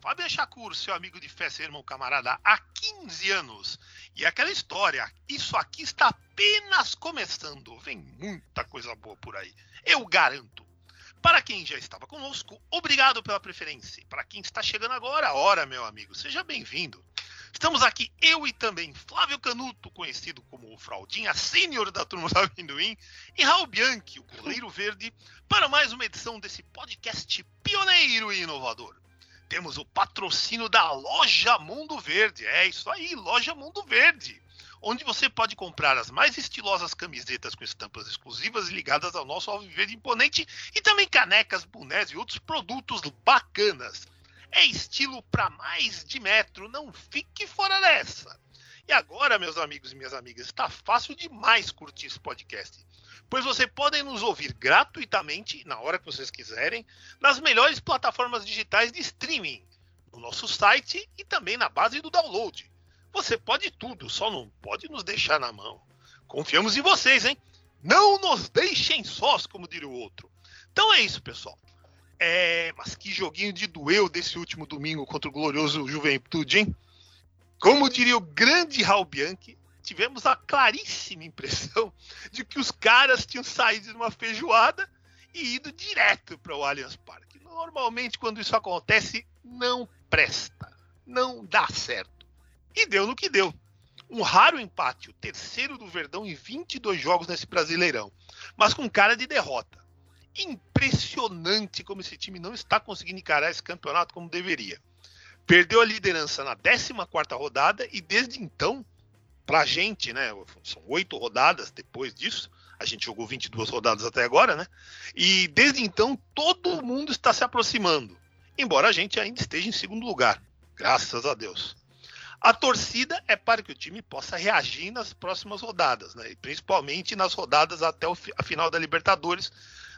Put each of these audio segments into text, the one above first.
Fábio Chacur, seu amigo de fé, seu irmão camarada, há 15 anos. E aquela história, isso aqui está apenas começando. Vem muita coisa boa por aí, eu garanto. Para quem já estava conosco, obrigado pela preferência. Para quem está chegando agora, ora, meu amigo, seja bem-vindo. Estamos aqui, eu e também Flávio Canuto, conhecido como o Fraldinha Sênior da Turma do Amendoim, e Raul Bianchi, o goleiro verde, para mais uma edição desse podcast pioneiro e inovador. Temos o patrocínio da Loja Mundo Verde, é isso aí, Loja Mundo Verde, onde você pode comprar as mais estilosas camisetas com estampas exclusivas ligadas ao nosso alviverde imponente e também canecas, bonés e outros produtos bacanas. É estilo para mais de metro, não fique fora dessa. E agora, meus amigos e minhas amigas, está fácil demais curtir esse podcast. Pois vocês podem nos ouvir gratuitamente, na hora que vocês quiserem, nas melhores plataformas digitais de streaming, no nosso site e também na base do download. Você pode tudo, só não pode nos deixar na mão. Confiamos em vocês, hein? Não nos deixem sós, como diria o outro. Então é isso, pessoal. É, mas que joguinho de duelo desse último domingo contra o glorioso Juventude, hein? Como diria o grande Raul Bianchi, tivemos a claríssima impressão de que os caras tinham saído de uma feijoada e ido direto para o Allianz Parque. Normalmente, quando isso acontece, não presta, não dá certo. E deu no que deu. Um raro empate, o terceiro do Verdão em 22 jogos nesse Brasileirão, mas com cara de derrota impressionante como esse time não está conseguindo encarar esse campeonato como deveria. Perdeu a liderança na 14 rodada e desde então, pra gente, né, são oito rodadas depois disso, a gente jogou 22 rodadas até agora, né? E desde então todo mundo está se aproximando, embora a gente ainda esteja em segundo lugar, graças a Deus. A torcida é para que o time possa reagir nas próximas rodadas, né? E principalmente nas rodadas até a final da Libertadores,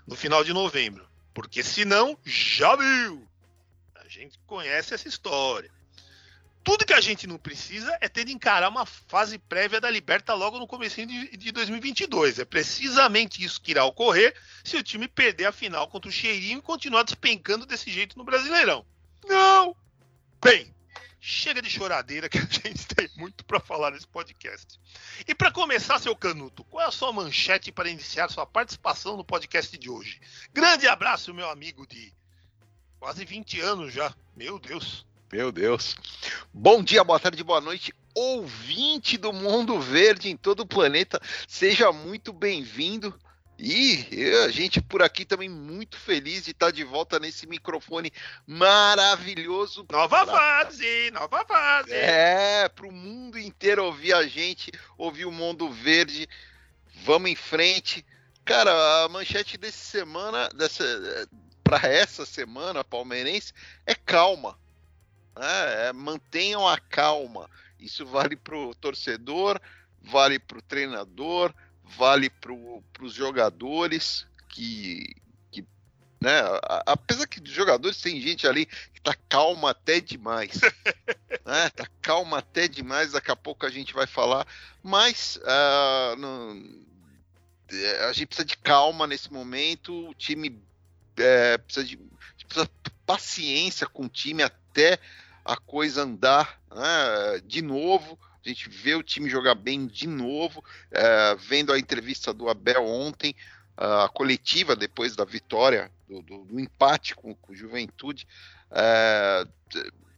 no final de novembro. Porque senão, já viu! A gente conhece essa história. Tudo que a gente não precisa é ter de encarar uma fase prévia da Liberta logo no começo de, de 2022. É precisamente isso que irá ocorrer se o time perder a final contra o Cheirinho e continuar despencando desse jeito no Brasileirão. Não! Bem, chega de choradeira que a gente tem muito para falar nesse podcast. E para começar, seu Canuto, qual é a sua manchete para iniciar sua participação no podcast de hoje? Grande abraço, meu amigo de quase 20 anos já. Meu Deus. Meu Deus. Bom dia, boa tarde, boa noite, ouvinte do Mundo Verde em todo o planeta. Seja muito bem-vindo. E a gente por aqui também muito feliz de estar de volta nesse microfone maravilhoso. Nova pra... fase, nova fase. É, para o mundo inteiro ouvir a gente, ouvir o Mundo Verde. Vamos em frente. Cara, a manchete dessa semana, dessa, para essa semana palmeirense, é calma. É, é, mantenham a calma. Isso vale para o torcedor, vale para o treinador, vale para os jogadores que, que né, apesar que dos jogadores tem gente ali que tá calma até demais, né, tá calma até demais, daqui a pouco a gente vai falar, mas uh, não, a gente precisa de calma nesse momento, o time é, precisa de precisa paciência com o time até a coisa andar né, de novo. A gente vê o time jogar bem de novo, é, vendo a entrevista do Abel ontem, a coletiva depois da vitória, do, do, do empate com, com o Juventude, é,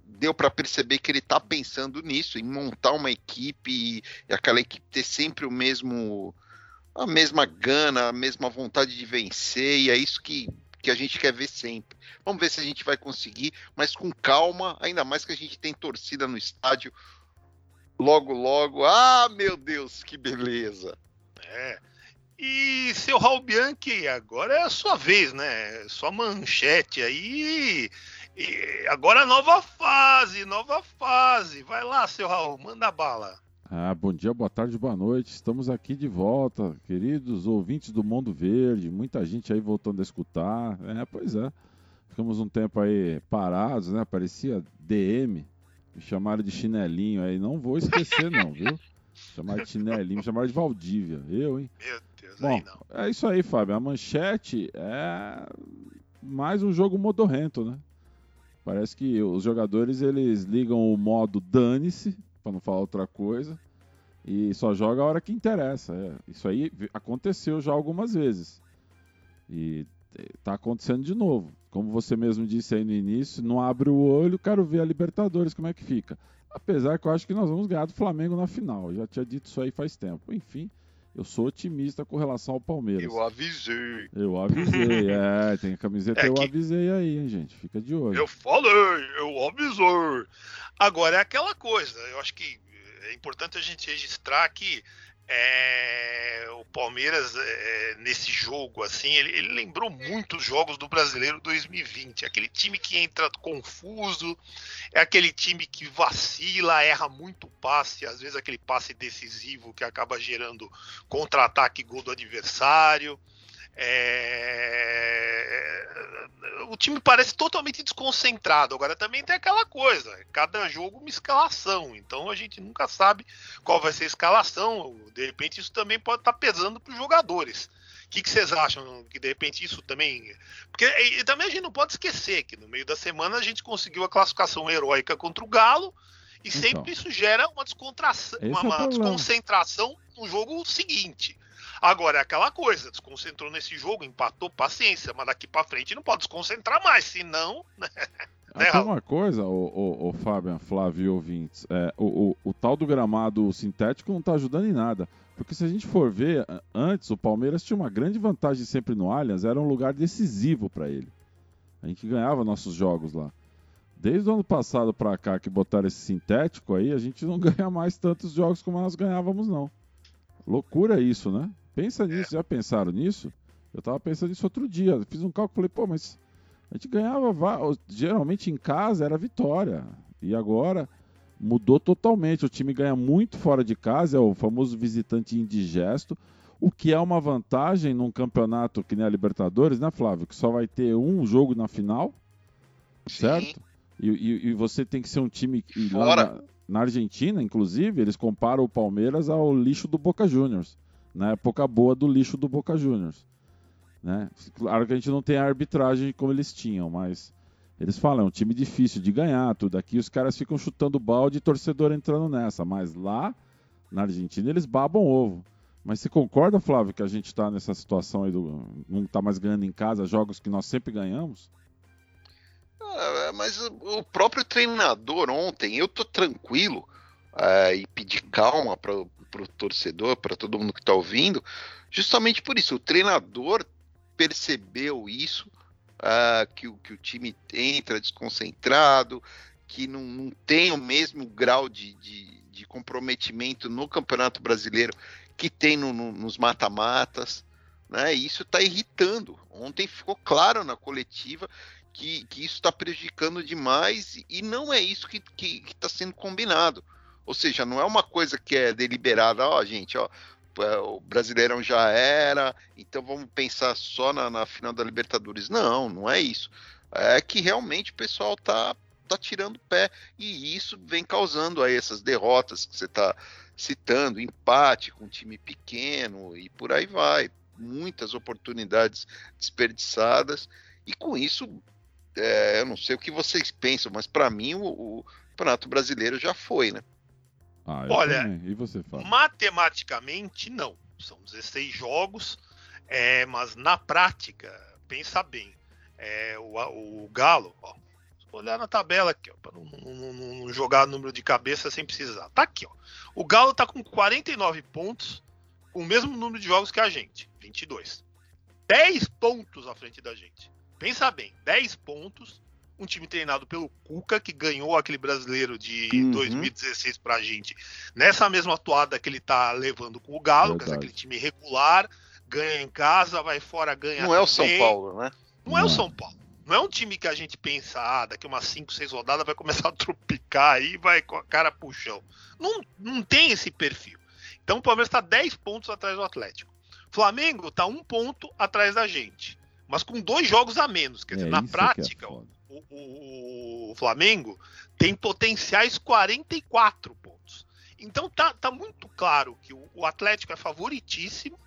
deu para perceber que ele está pensando nisso, em montar uma equipe e, e, aquela equipe ter sempre o mesmo a mesma gana, a mesma vontade de vencer, e é isso que, que a gente quer ver sempre. Vamos ver se a gente vai conseguir, mas com calma, ainda mais que a gente tem torcida no estádio. Logo, logo. Ah, meu Deus, que beleza! É. E seu Raul Bianchi, agora é a sua vez, né? Sua manchete aí. E agora nova fase, nova fase. Vai lá, seu Raul, manda bala. Ah, bom dia, boa tarde, boa noite. Estamos aqui de volta, queridos ouvintes do Mundo Verde. Muita gente aí voltando a escutar. É, pois é. Ficamos um tempo aí parados, né? Parecia DM. Me chamaram de chinelinho aí. Não vou esquecer, não, viu? Chamaram de chinelinho, me chamaram de Valdívia. Eu, hein? Meu Deus, Bom, aí não. é isso aí, Fábio. A manchete é mais um jogo modorrento, né? Parece que os jogadores eles ligam o modo dane-se, para não falar outra coisa, e só joga a hora que interessa. É, isso aí aconteceu já algumas vezes. E tá acontecendo de novo. Como você mesmo disse aí no início, não abre o olho, quero ver a Libertadores como é que fica. Apesar que eu acho que nós vamos ganhar do Flamengo na final. Eu já tinha dito isso aí faz tempo. Enfim, eu sou otimista com relação ao Palmeiras. Eu avisei. Eu avisei, é, tem a camiseta É eu que- avisei aí, hein, gente. Fica de olho. Eu falei, eu avisei. Agora é aquela coisa, eu acho que é importante a gente registrar que é, o Palmeiras é, nesse jogo assim, ele, ele lembrou muito os jogos do Brasileiro 2020, aquele time que entra confuso, é aquele time que vacila, erra muito passe, às vezes aquele passe decisivo que acaba gerando contra-ataque gol do adversário. É, O time parece totalmente desconcentrado. Agora também tem aquela coisa: cada jogo uma escalação. Então a gente nunca sabe qual vai ser a escalação. De repente isso também pode estar pesando para os jogadores. O que, que vocês acham? Que de repente isso também. Porque e, também a gente não pode esquecer que no meio da semana a gente conseguiu a classificação heróica contra o Galo. E Então. sempre isso gera uma descontração, uma, é uma problema. desconcentração no jogo seguinte. Agora é aquela coisa, desconcentrou nesse jogo, empatou, paciência, mas daqui pra frente não pode desconcentrar mais, senão. né, Até Raul? uma coisa, o, o, o Fabian, Flávio ouvintes, é, o, o, o tal do gramado sintético não tá ajudando em nada. Porque se a gente for ver, antes o Palmeiras tinha uma grande vantagem sempre no Allianz, era um lugar decisivo para ele. A gente ganhava nossos jogos lá. Desde o ano passado para cá que botaram esse sintético aí, a gente não ganha mais tantos jogos como nós ganhávamos não. Loucura isso, né? Pensa nisso, já pensaram nisso? Eu tava pensando nisso outro dia, fiz um cálculo, falei, pô, mas a gente ganhava, va- geralmente em casa era vitória. E agora mudou totalmente. O time ganha muito fora de casa, é o famoso visitante indigesto. O que é uma vantagem num campeonato que nem a Libertadores, né, Flávio? Que só vai ter um jogo na final, certo? E, e- e você tem que ser um time. que Fora. na, na Argentina, inclusive, eles comparam o Palmeiras ao lixo do Boca Juniors. Na época boa do lixo do Boca Juniors. Né? Claro que a gente não tem a arbitragem como eles tinham, mas eles falam, é um time difícil de ganhar, tudo aqui. Os caras ficam chutando balde e torcedor entrando nessa. Mas lá, na Argentina, eles babam ovo. Mas você concorda, Flávio, que a gente está nessa situação aí do. não tá mais ganhando em casa jogos que nós sempre ganhamos? Ah, Mas o próprio treinador ontem, eu tô tranquilo ah, e pedi calma para o torcedor, para todo mundo que tá ouvindo, justamente por isso. O treinador percebeu isso, ah, que, o- que o time entra desconcentrado, que não, não tem o mesmo grau de, de, de comprometimento no Campeonato Brasileiro que tem no- no- nos mata-matas. Né? Isso está irritando. Ontem ficou claro na coletiva que, que isso está prejudicando demais e não é isso que está sendo combinado. Ou seja, não é uma coisa que é deliberada, ó, gente, ó, é, o Brasileirão já era, então vamos pensar só na, na final da Libertadores. Não, não é isso. É que realmente o pessoal tá, tá tirando pé e isso vem causando aí essas derrotas que você está citando, empate com um time pequeno e por aí vai. Muitas oportunidades desperdiçadas e com isso é, eu não sei o que vocês pensam, mas para mim o, o Campeonato Brasileiro já foi, né? Ah, Olha, você? Matematicamente, não. São 16 jogos, é, mas na prática, pensa bem. é, o, o Galo, ó, olhar na tabela aqui, para não, não- não- não jogar número de cabeça sem precisar. Tá aqui, ó. O Galo tá com 49 pontos, com o mesmo número de jogos que a gente, 22. 10 pontos à frente da gente. Pensa bem, 10 pontos, um time treinado pelo Cuca, que ganhou aquele brasileiro de Uhum. 2016 pra gente, nessa mesma atuada que ele tá levando com o Galo, quer dizer, Verdade. aquele time regular, ganha em casa, vai fora, ganha Não é o São também. Paulo, né? Não é o Não. São Paulo. Não é um time que a gente pensa, ah, daqui umas 5, 6 rodadas vai começar a tropicar aí, vai com a cara pro chão. Não, não tem esse perfil. Então o Palmeiras está 10 pontos atrás do Atlético. Flamengo está um ponto atrás da gente. Mas com dois jogos a menos. Quer dizer, É, na que é prática, foda. O, o- Flamengo tem potenciais 44 pontos. Então tá, tá muito claro que o, o Atlético é favoritíssimo,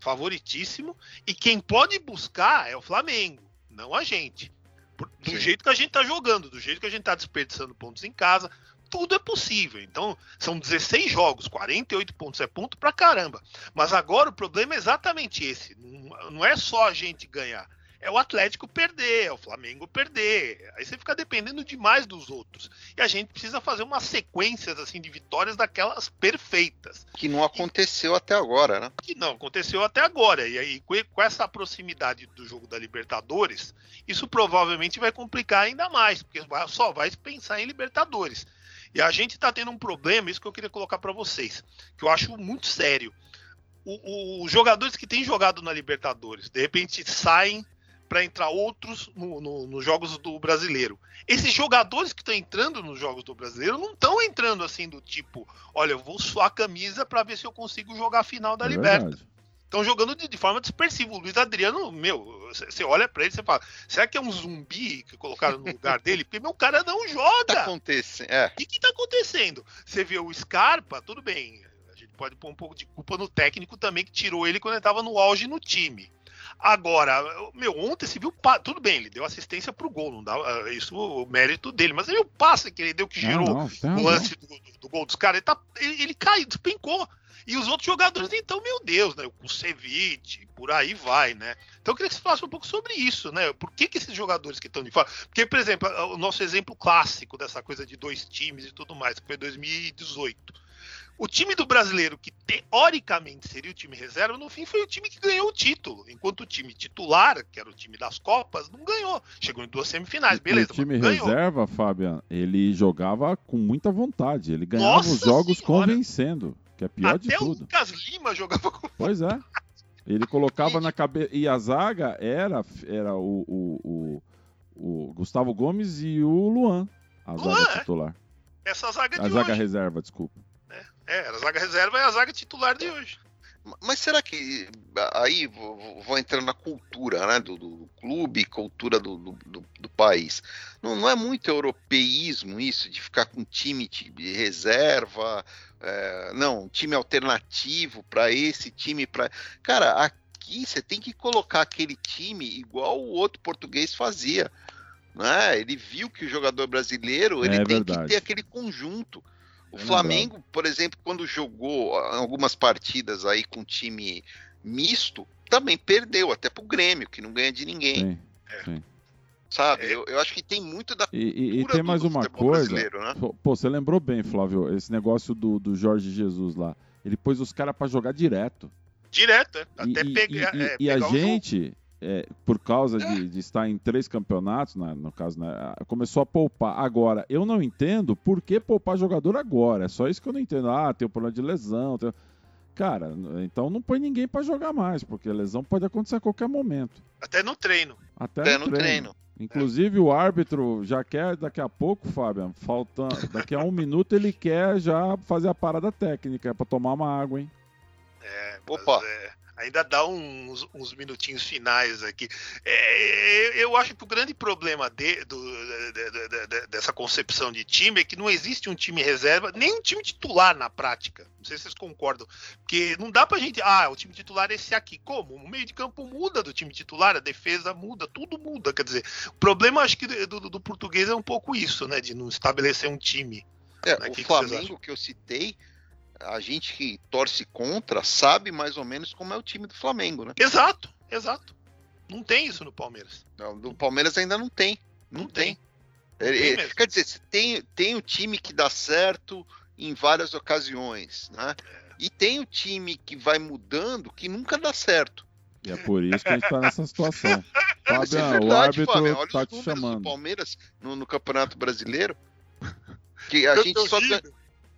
favoritíssimo, e quem pode buscar é o Flamengo, não a gente. Por- Do Sim. jeito que a gente tá jogando, do jeito que a gente tá desperdiçando pontos em casa, tudo é possível. Então, são 16 jogos, 48 pontos, é ponto pra caramba. Mas agora o problema é exatamente esse. Não é só a gente ganhar. É o Atlético perder, é o Flamengo perder. Aí você fica dependendo demais dos outros. E a gente precisa fazer umas sequências assim de vitórias daquelas perfeitas. Que não aconteceu até agora, né? Que não aconteceu até agora. E aí, com essa proximidade do jogo da Libertadores, isso provavelmente vai complicar ainda mais, porque só vai pensar em Libertadores. E a gente está tendo um problema, isso que eu queria colocar para vocês, que eu acho muito sério. Os jogadores que têm jogado na Libertadores, de repente saem para entrar outros no- no- nos jogos do brasileiro. Esses jogadores que estão entrando nos jogos do brasileiro não estão entrando assim do tipo, olha, eu vou suar a camisa para ver se eu consigo jogar a final da É Liberta verdade. estão jogando de, de forma dispersiva. O Luiz Adriano, meu, você olha pra ele e você fala, será que é um zumbi que colocaram no lugar dele? Porque meu cara não Tá joga. acontecendo. É. O que, que tá acontecendo? Você vê o Scarpa, tudo bem. A gente pode pôr um pouco de culpa no técnico também, que tirou ele quando ele tava no auge no time. Agora, meu, ontem você viu, tudo bem, ele deu assistência pro gol, não dá ah, isso o mérito dele, mas aí o passe que ele deu que Não, gerou não, tem o lance do, do- do gol dos caras, ele, tá, ele, ele caiu, despencou. E os outros jogadores, então, meu Deus, né? O Kusevich, por aí vai, né? Então eu queria que você falasse um pouco sobre isso, né? Por que, que esses jogadores que estão de fora. Porque, por exemplo, o nosso exemplo clássico dessa coisa de dois times e tudo mais, que foi 2018. O time do brasileiro, que teoricamente seria o time reserva, no fim foi o time que ganhou o título. Enquanto o time titular, que era o time das Copas, não ganhou. Chegou em duas semifinais, beleza. o time ganhou. reserva, Fabian, ele jogava com muita vontade. Ele ganhava Nossa os jogos Senhora! convencendo, que é pior de Até o tudo. Lucas Lima jogava com Pois é. Ele colocava na cabeça. E a zaga era, era o, o, o, o Gustavo Gomes e o Luan. A Luan, zaga é. titular. essa zaga A de zaga hoje. reserva, desculpa. É, era a zaga reserva e a zaga titular de hoje. Mas será que aí vou, vou entrar na cultura né, do, do clube, cultura do, do, do- do país? Não, não é muito europeísmo isso de ficar com time de reserva? é, não, um time alternativo para esse time para. Cara, aqui você tem que colocar aquele time igual o outro português fazia. Né? Ele viu que o jogador brasileiro ele É tem verdade. que ter aquele conjunto. O É Flamengo, por exemplo, quando jogou algumas partidas aí com time misto, também perdeu, até pro Grêmio, que não ganha de ninguém, Sim. sabe? É. Eu, eu acho que tem muito da E, e- e tem mais do uma coisa. né? Pô, você lembrou bem, Flávio, esse negócio do, do Jorge Jesus lá. Ele pôs os caras pra jogar direto. Direto, é. E, Até e- pegar. e- é, e a pegar o jogo. É, por causa de, de estar em três campeonatos, né, no caso, né, começou a poupar. Agora, eu não entendo por que poupar jogador agora. É só isso que eu não entendo. Ah, tem o problema de lesão. tem- Cara, então não põe ninguém pra jogar mais, porque a lesão pode acontecer a qualquer momento. Até no treino. Até, Até no no treino. treino. Inclusive o árbitro já quer daqui a pouco, Fabian, faltando, daqui a um minuto ele quer já fazer a parada técnica para tomar uma água, hein? É, Opa. é, ainda dá uns, uns minutinhos finais aqui. É, eu acho que o grande problema de- do- de- de- de- de- dessa concepção de time é que não existe um time reserva, nem um time titular na prática. Não sei se vocês concordam. Porque não dá pra gente. Ah, o time titular é esse aqui. Como? O meio de campo muda do time titular, a defesa muda, tudo muda. Quer dizer, o problema acho que do, do- do português é um pouco isso, né? De não estabelecer um time. É, Né, o que que Flamengo que eu citei, a gente que torce contra sabe mais ou menos como é o time do Flamengo, né? Exato, exato. Não tem isso no Palmeiras. Não, Do Palmeiras ainda não tem. Não, Não tem. tem. Ele- tem mesmo. quer dizer, tem, tem o time que dá certo em várias ocasiões, né? E tem o time que vai mudando que nunca dá certo. E é por isso que a gente tá nessa situação. Isso é verdade, o árbitro Fábio. Olha tá os te números chamando. do Palmeiras no, no Campeonato Brasileiro. Que a eu gente só. rindo.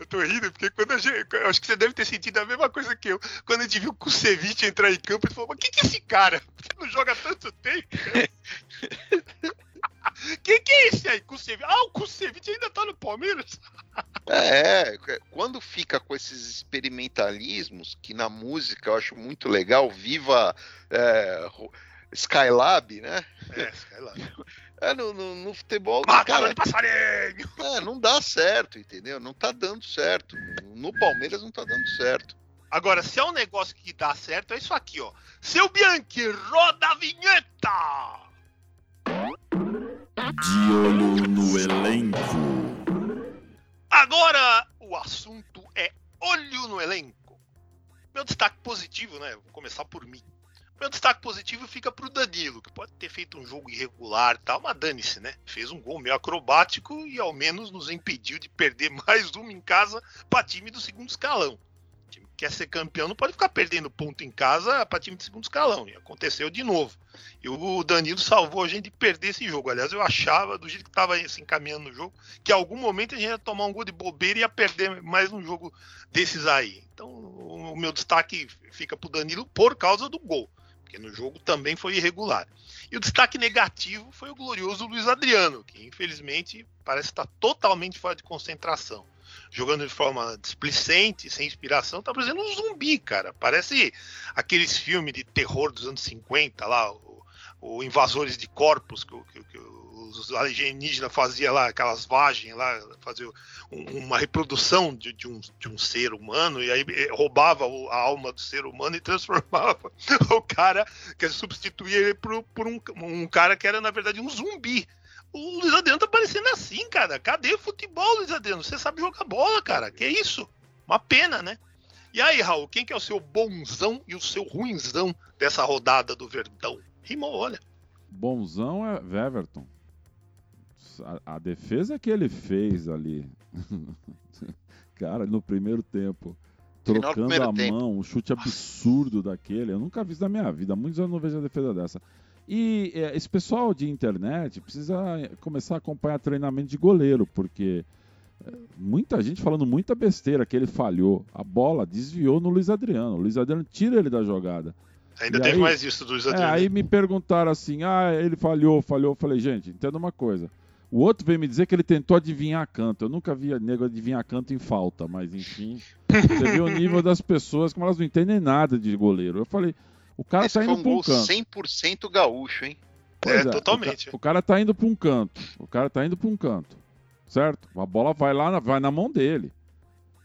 Eu tô rindo, porque quando a gente. Acho que você deve ter sentido a mesma coisa que eu. Quando a gente viu o Kusevich entrar em campo, ele falou: Mas quem que é esse cara? Porque não joga tanto tempo. Quem que é esse aí? Kusevich? Ah, o Kusevich ainda tá no Palmeiras? É, quando fica com esses experimentalismos, que na música eu acho muito legal, viva é, Skylab, né? É, lá. É, no, no- no futebol, Mata cara, de passarinho! é, não dá certo, entendeu? Não tá dando certo. No Palmeiras não tá dando certo. Agora, se é um negócio que dá certo, é isso aqui, ó. Seu Bianchi, roda a vinheta! De olho no elenco. Agora o assunto é olho no elenco. Meu destaque positivo, né? Vou começar por mim. Meu destaque positivo fica pro Danilo, que pode ter feito um jogo irregular e tal, mas dane-se, né? Fez um gol meio acrobático e ao menos nos impediu de perder mais uma em casa para time do segundo escalão. O time que quer ser campeão não pode ficar perdendo ponto em casa para time de segundo escalão. E aconteceu de novo. E o Danilo salvou a gente de perder esse jogo. Aliás, eu achava, do jeito que estava se encaminhando no jogo, que em algum momento a gente ia tomar um gol de bobeira e ia perder mais um jogo desses aí. Então, o meu destaque fica pro Danilo por causa do gol, porque no jogo também foi irregular. E o destaque negativo foi o glorioso Luiz Adriano, que infelizmente parece estar totalmente fora de concentração. Jogando de forma displicente, sem inspiração, tá parecendo um zumbi, cara. Parece aqueles filmes de terror dos anos 50 lá, o, o Invasores de Corpos, que, que, que os alienígenas faziam lá, aquelas vagens lá, faziam um- uma reprodução de, de um, de um ser humano e aí eh, roubava a alma do ser humano e transformava o cara, que substituía ele por, por um, um cara que era na verdade um zumbi. O Luiz Adriano tá parecendo assim, cara. Cadê futebol, Luiz Adriano? Você sabe jogar bola, cara. Que isso? Uma pena, né? E aí, Raul, quem que é o seu bonzão e o seu ruinzão dessa rodada do Verdão? Rimou, olha. Bonzão é A, a defesa que ele fez ali. Cara, no primeiro tempo. Trocando a tempo. mão, um chute absurdo daquele. Eu nunca vi isso na minha vida. Há muitos anos eu não vejo a defesa dessa. E é, esse pessoal de internet precisa começar a acompanhar treinamento de goleiro, porque é, muita gente falando muita besteira que ele falhou. A bola desviou no Luiz Adriano. O Luiz Adriano tira ele da jogada. Ainda E teve aí- mais isso do Luiz É, Adriano. aí me perguntaram assim: ah, ele falhou, falhou. Eu falei, gente, entenda uma coisa. O outro veio me dizer que ele tentou adivinhar canto. Eu nunca vi nego adivinhar canto em falta, mas enfim. Você vê o nível das pessoas, como elas não entendem nada de goleiro. Eu falei, o cara Esse tá indo um pra um gol canto. 100% gaúcho, hein? É, o totalmente. ca- O, cara tá indo pra um canto. O cara tá indo pra um canto. Certo? A bola vai lá, na- vai na mão dele.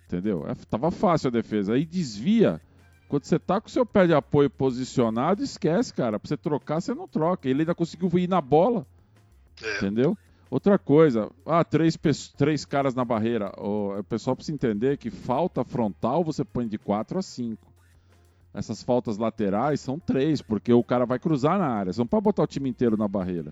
Entendeu? É, tava fácil a defesa. Aí desvia. Quando você tá com o seu pé de apoio posicionado, esquece, cara. Pra você trocar, você não troca. Ele ainda conseguiu ir na bola. É. Entendeu? Outra coisa, ah, três, três caras na barreira. O, o pessoal precisa entender que falta frontal você põe de 4 a 5. Essas faltas laterais são três, porque o cara vai cruzar na área. Não pode botar o time inteiro na barreira.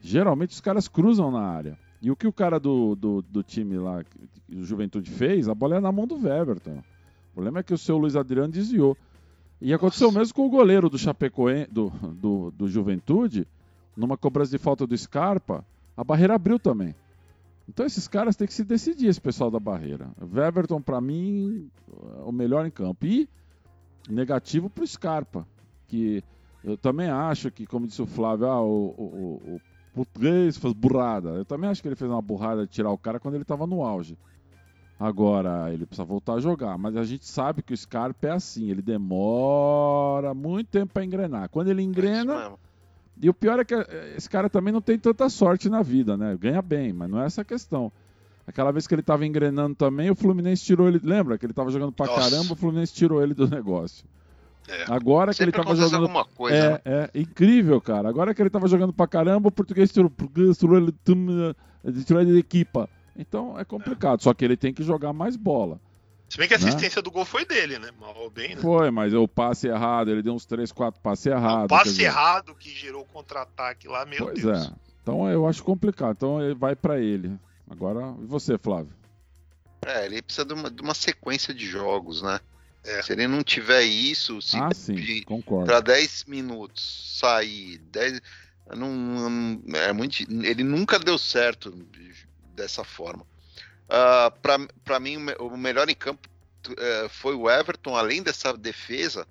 Geralmente os caras cruzam na área. E o que o cara do, do, do time lá, que o Juventude fez, a bola é na mão do Weberton. O problema é que o seu Luiz Adriano desviou. E aconteceu mesmo com o goleiro do Chapecoense, do, do, do Juventude, numa cobrança de falta do Scarpa, a barreira abriu também. Então esses caras têm que se decidir, esse pessoal da barreira. Weberton, pra mim, é o melhor em campo. E negativo pro Scarpa, que eu também acho que, como disse o Flávio, ah, o, o, o, o português fez burrada. Eu também acho que ele fez uma burrada de tirar o cara quando ele estava no auge. Agora, ele precisa voltar a jogar. Mas a gente sabe que o Scarpa é assim, ele demora muito tempo para engrenar. Quando ele É engrena. E o pior é que eh, esse cara também não tem tanta sorte na vida, né? Ganha bem, mas não é essa a questão. Aquela vez que ele tava engrenando também, o Fluminense tirou ele. Lembra que ele tava jogando pra Nossa. caramba, o Fluminense tirou ele do negócio. É. Agora que ele Sempre tava acontece jogando. coisa, né? É, é incrível, cara. Agora que ele tava jogando pra caramba, o português tirou, tirou ele, eh, tirou ele de equipa. Então é complicado, só que ele tem que jogar mais bola. Se bem que a Né? assistência do gol foi dele, né? Mal ou bem, né? Foi, mas o passe errado, ele deu uns 3, 4 passes O errados. quer passe errado que gerou o contra-ataque lá, meu Pois Deus. é. Então eu acho complicado. Então ele vai pra ele. Agora, e você, Flávio? É, ele precisa de uma, de uma sequência de jogos, né? É. Se ele não tiver isso, se ah, sim, concordo. entrar 10 minutos, sair 10. Não, não- é muito, ele nunca deu certo dessa forma. Ah, pra para mim, o me- o melhor em campo eh, foi o Everton, além dessa defesa,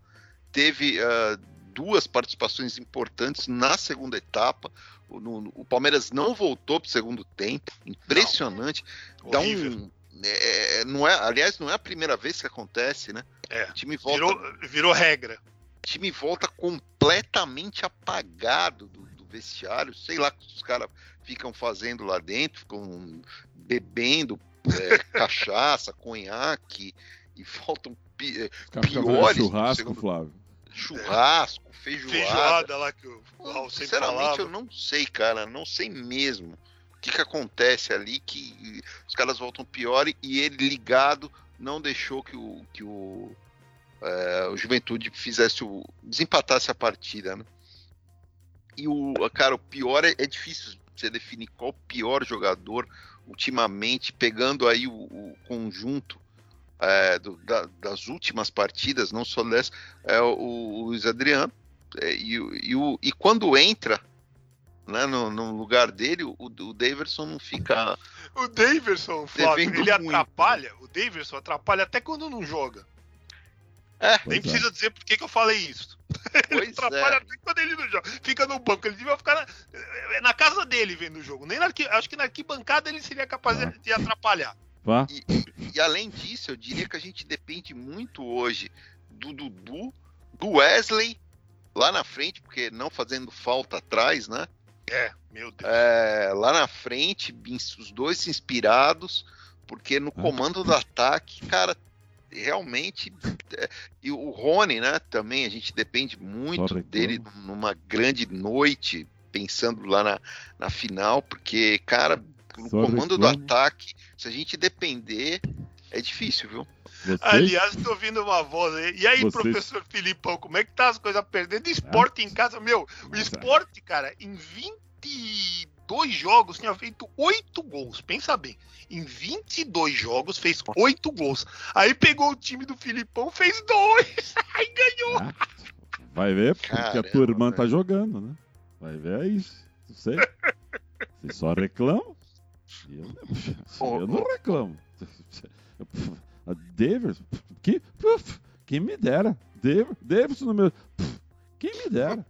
teve ah, duas participações importantes na segunda etapa. O, no- o Palmeiras não voltou para o segundo tempo, impressionante. Dá Horrível. um, é, não é, aliás, não é a primeira vez que acontece, né? É. O time volta Virou, virou regra. o time volta completamente apagado do, do vestiário. Sei lá o que os caras ficam fazendo lá dentro, ficam bebendo é, cachaça, conhaque e voltam pi- é, piores churrasco, segundo- Flávio. churrasco, feijoada. Feijoada lá que o Raul sempre Sinceramente, falava. eu não sei, cara, não sei mesmo o que, que acontece ali que os caras voltam pior e- e ele ligado não deixou que o que o, é, o Juventude fizesse o desempatasse a partida, né? E o cara, o pior é, é difícil você definir qual o pior jogador ultimamente pegando aí o, o conjunto é, do- da- das últimas partidas, não só dessa, é o, o Luiz Adriano. É, e, e, o- e quando entra né, no, no lugar dele, o, o Daverson não fica. O Daverson, Flávio, ele muito. atrapalha. O Daverson atrapalha até quando não joga. É, Pois Nem é. precisa dizer por que que eu falei isso. Ele pois atrapalha é. até quando ele não joga. Fica no banco. Ele devia ficar na, é na casa dele vendo o jogo. Nem na acho que na arquibancada ele seria capaz Ah. de- atrapalhar. Vá. E além disso, eu diria que a gente depende muito hoje do Dudu, do Wesley lá na frente, porque não fazendo falta atrás, né? É, meu Deus. É, lá na frente, os dois inspirados, porque no Ah. comando do ataque, cara, realmente. é, e o Rony, né? Também a gente depende muito dele numa grande noite, pensando lá na, na final, porque, cara, no comando do ataque, se a gente depender, é difícil, viu? Vocês, Aliás, tô ouvindo uma voz aí. E aí, Vocês- professor Filipão, como é que tá as coisas perdendo? Esporte em casa, meu. O esporte, cara, em 22 jogos tinha feito 8 gols. Pensa bem. Em 22 jogos fez 8 gols. Aí pegou o time do Filipão, fez dois. Aí ganhou. Ah, vai ver, porque a Caramba, tua irmã tá velho. jogando, né? Vai ver é isso. Não sei. Você só reclama. Eu, Ô, eu não reclamo. A Davis, que, quem me dera. Davis, no meu. Quem me dera.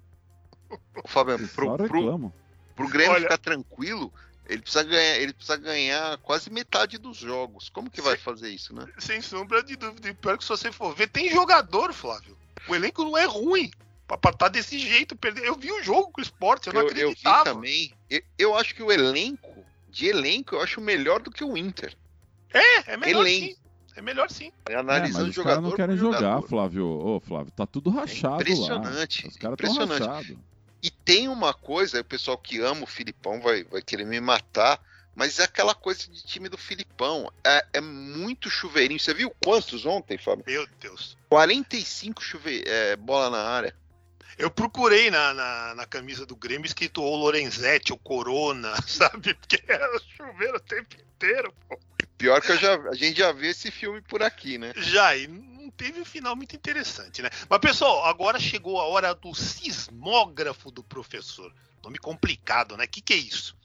Ô, Fábio, pro, só pro, reclamo. Pro Grêmio Olha- ficar tranquilo, ele precisa, ganhar, ele precisa ganhar quase metade dos jogos. Como que vai Sim. fazer isso, né? Sem sombra de dúvida. E pior que se você for ver, tem jogador, Flávio. O elenco não é ruim. Pra estar desse jeito, perder. Eu vi o jogo com o esporte, eu não eu, eu vi acreditava. também. Eu, eu acho que o elenco, de elenco, eu acho melhor do que o Inter. É, é melhor Elenco. sim. É melhor sim. É, Analisando mas os jogador. caras não querem por jogar, jogador. Flávio. Ô, Flávio, tá tudo rachado impressionante, lá. Os caras estão impressionante. rachados. E tem uma coisa, o pessoal que ama o Filipão vai, vai querer me matar, mas é aquela coisa de time do Filipão. É, é muito chuveirinho. Você viu quantos ontem, Fábio? Meu Deus. 45 chuve... é, bola na área. Eu procurei na, na, na camisa do Grêmio escrito ou Lorenzetti ou Corona, sabe? Porque era chuveiro o tempo inteiro, pô. Pior que já, a gente já viu esse filme por aqui, né? Já, e teve um final muito interessante, né? Mas, pessoal, agora chegou a hora do sismógrafo do professor. Nome complicado, né? O que, que é isso?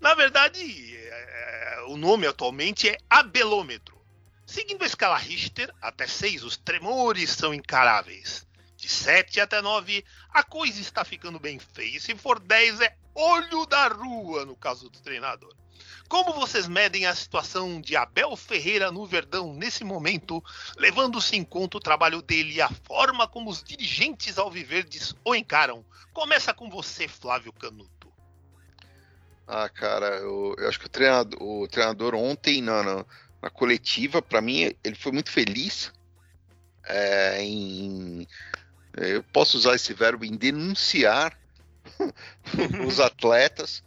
Na verdade, é, o nome atualmente é abelômetro. Seguindo a escala Richter, até 6 os tremores são encaráveis. De 7 até 9, a coisa está ficando bem feia. E se for 10, é olho da rua, no caso do treinador. Como vocês medem a situação de Abel Ferreira no Verdão nesse momento, levando-se em conta o trabalho dele e a forma como os dirigentes alviverdes o encaram? Começa com você, Flávio Canuto. Ah, cara, eu, eu acho que o treinador, o treinador ontem na, na, na coletiva, para mim, ele foi muito feliz é, em. Eu posso usar esse verbo em denunciar os atletas,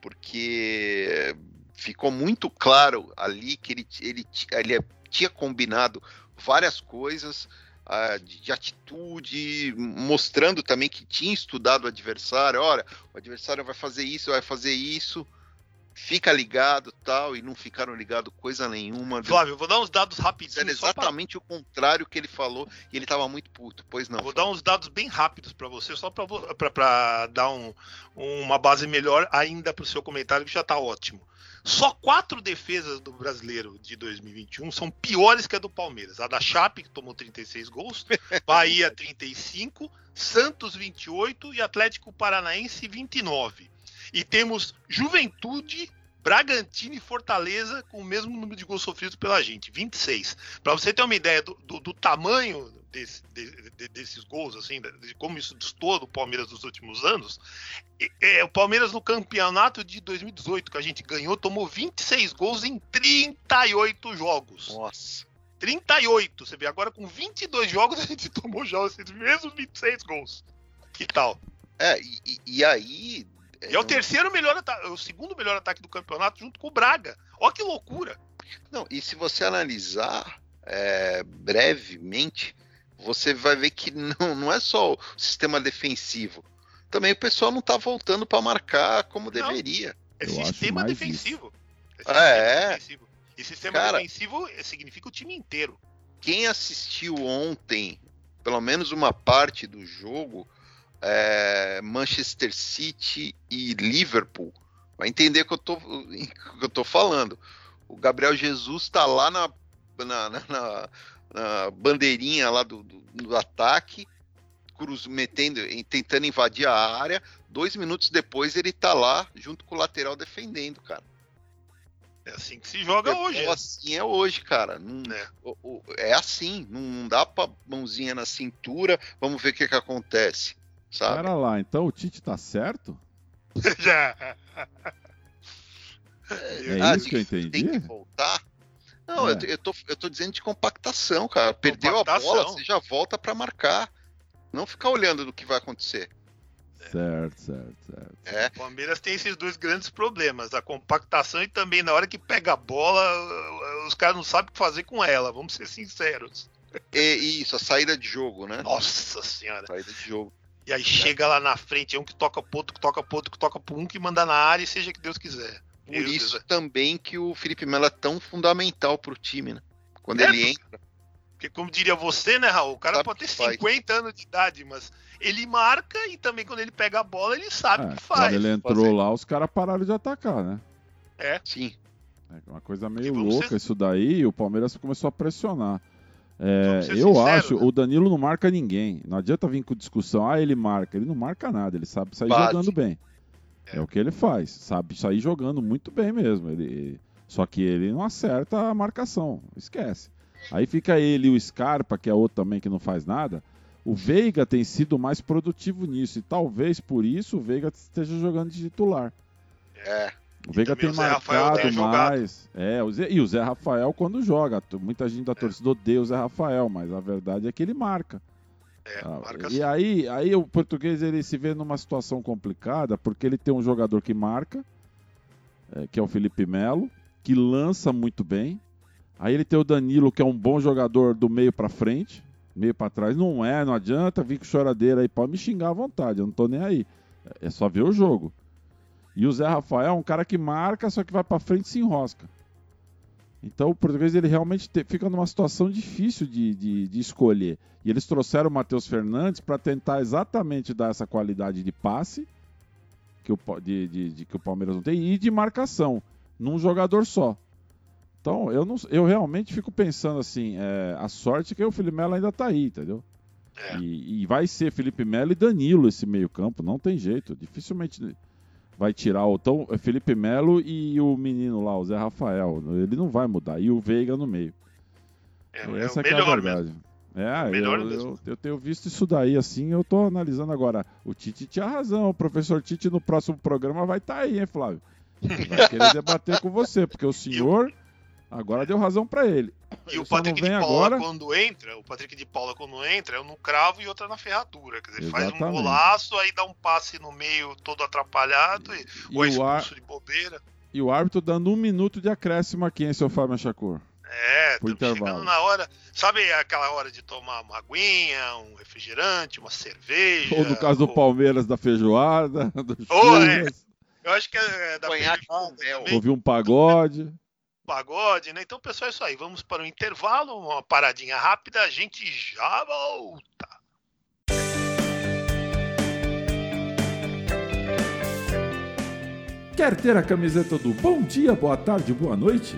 porque ficou muito claro ali que ele, ele, ele tinha combinado várias coisas ah, de, de atitude, mostrando também que tinha estudado o adversário. Olha, o adversário vai fazer isso, vai fazer isso. Fica ligado tal, e não ficaram ligados coisa nenhuma. Flávio, eu vou dar uns dados rapidinhos. Era só pra- exatamente o contrário que ele falou e ele tava muito puto. Pois não. Eu vou dar uns dados bem rápidos para você, só para dar um- uma base melhor ainda para o seu comentário, que já está ótimo. Só quatro defesas do brasileiro de 2021 são piores que a do Palmeiras. A da Chape, que tomou 36 gols, Bahia 35, Santos 28 e Atlético Paranaense 29. E temos Juventude, Bragantino e Fortaleza com o mesmo número de gols sofridos pela gente, 26. Para você ter uma ideia do, do- do tamanho desse- de- de- desses gols, assim, de, como isso destoou do Palmeiras nos últimos anos, é, o Palmeiras no campeonato de 2018 que a gente ganhou tomou 26 gols em 38 jogos. Nossa. 38, você vê, agora com 22 jogos a gente tomou já esses mesmos 26 gols. Que tal? É, e- e aí. E é o terceiro melhor ataque, o segundo melhor ataque do campeonato junto com o Braga. Ó que loucura. Não, e se você analisar é, brevemente, você vai ver que não, não é só o sistema defensivo. Também o pessoal não tá voltando para marcar como Não. deveria. É Eu sistema defensivo. É Ah, é? defensivo. E sistema Cara. defensivo significa o time inteiro. Quem assistiu ontem, pelo menos uma parte do jogo, é, Manchester City e Liverpool, vai entender que eu tô, que eu tô falando. O Gabriel Jesus tá lá na, na, na- na- bandeirinha lá do, do- do ataque, cruz, metendo, tentando invadir a área. Dois minutos depois ele tá lá junto com o lateral defendendo, cara. É assim que se joga hoje. É, assim é hoje, cara. Não, né? o- o- é assim, não, não dá pra mãozinha na cintura, vamos ver o que que acontece, sabe? Pera lá, então o Tite tá certo? Já. É Ah, isso que eu Tem entendi? que voltar. Não, É. eu, eu tô, eu tô dizendo de compactação, cara. Perdeu a bola, você já volta pra marcar. Não ficar olhando do que vai acontecer. Certo, certo, certo. É, O Palmeiras tem esses dois grandes problemas, a compactação e também na hora que pega a bola, os caras não sabem o que fazer com ela, vamos ser sinceros. e, isso, a saída de jogo, né? Nossa senhora. Saída de jogo. E aí chega lá na frente, é um que toca pro outro, que toca pro outro, que toca pro um, que manda na área e seja que Deus quiser. Por Meu isso Deus, também que o Felipe Melo é tão fundamental pro time, né? Quando É, ele entra. Porque como diria você, né, Raul, o cara Sabe pode ter o que faz. 50 anos de idade, mas ele marca e também quando ele pega a bola, ele sabe o É, que quando faz. ele entrou fazer. lá, os caras pararam de atacar, né? Sim. É uma coisa meio louca ser- isso daí, e o Palmeiras começou a pressionar. É, eu sinceros, acho, né? o Danilo não marca ninguém. Não adianta vir com discussão, ah, ele marca. Ele não marca nada, ele sabe sair Base. jogando bem. É. É. o que ele faz, sabe sair jogando muito bem mesmo. Ele, só que ele não acerta a marcação, esquece. Aí fica ele e o Scarpa, que é outro também que não faz nada. O Veiga tem sido mais produtivo nisso, e talvez por isso o Veiga esteja jogando de titular. É. O Veiga tem o Zé Rafael marcado tem mais. É, o Zé- e o Zé Rafael quando joga. Muita gente da torcida odeia o Zé Rafael, mas a verdade é que ele marca. É, Ah, marca e aí, aí o português ele se vê numa situação complicada porque ele tem um jogador que marca, é, que é o Felipe Melo, que lança muito bem. Aí ele tem o Danilo, que é um bom jogador do meio pra frente, meio pra trás. Não é, não adianta vir com choradeira aí, pode me xingar à vontade, eu não tô nem aí. É só ver o jogo. E o Zé Rafael é um cara que marca, só que vai pra frente e se enrosca. Então o português ele realmente te- fica numa situação difícil de, de, de escolher. E eles trouxeram o Matheus Fernandes para tentar exatamente dar essa qualidade de passe que o, de, de- que o Palmeiras não tem e de marcação num jogador só. Então eu, não, eu realmente fico pensando assim, é, a sorte é que o Felipe Melo ainda tá aí, entendeu? É. E, e vai ser Felipe Melo e Danilo esse meio campo, não tem jeito. Dificilmente vai tirar o então, é Felipe Melo e o menino lá, o Zé Rafael. Ele não vai mudar. E o Veiga no meio. É, é Essa que é a verdade. mesmo. É, Melhor eu, eu, eu tenho visto isso daí assim, eu tô analisando agora. O Tite tinha razão, o professor Tite no próximo programa vai estar aí, hein, Flávio? Vai querer debater com você, porque o senhor agora deu razão pra ele. E Ele o Patrick de vem Paula, agora. quando entra, o Patrick de Paula, quando entra, é um no cravo e outra na ferradura. Quer dizer, faz um Exatamente. golaço, aí dá um passe no meio todo atrapalhado, e, E ou é o, ar- expulso de bobeira. e o árbitro dando um minuto de acréscimo aqui, hein, seu Fábio Chacor? É, chegando na hora. Sabe aquela hora de tomar uma aguinha, um refrigerante, uma cerveja? Ou no caso do ou- Palmeiras, da feijoada, do Ou é. Eu acho que é da Conhaque com mel. também, Ouvi um pagode. Pagode, né? Então, pessoal, é isso aí. Vamos para o intervalo, uma paradinha rápida, a gente já volta. Quer ter a camiseta do Bom Dia, Boa Tarde, Boa Noite?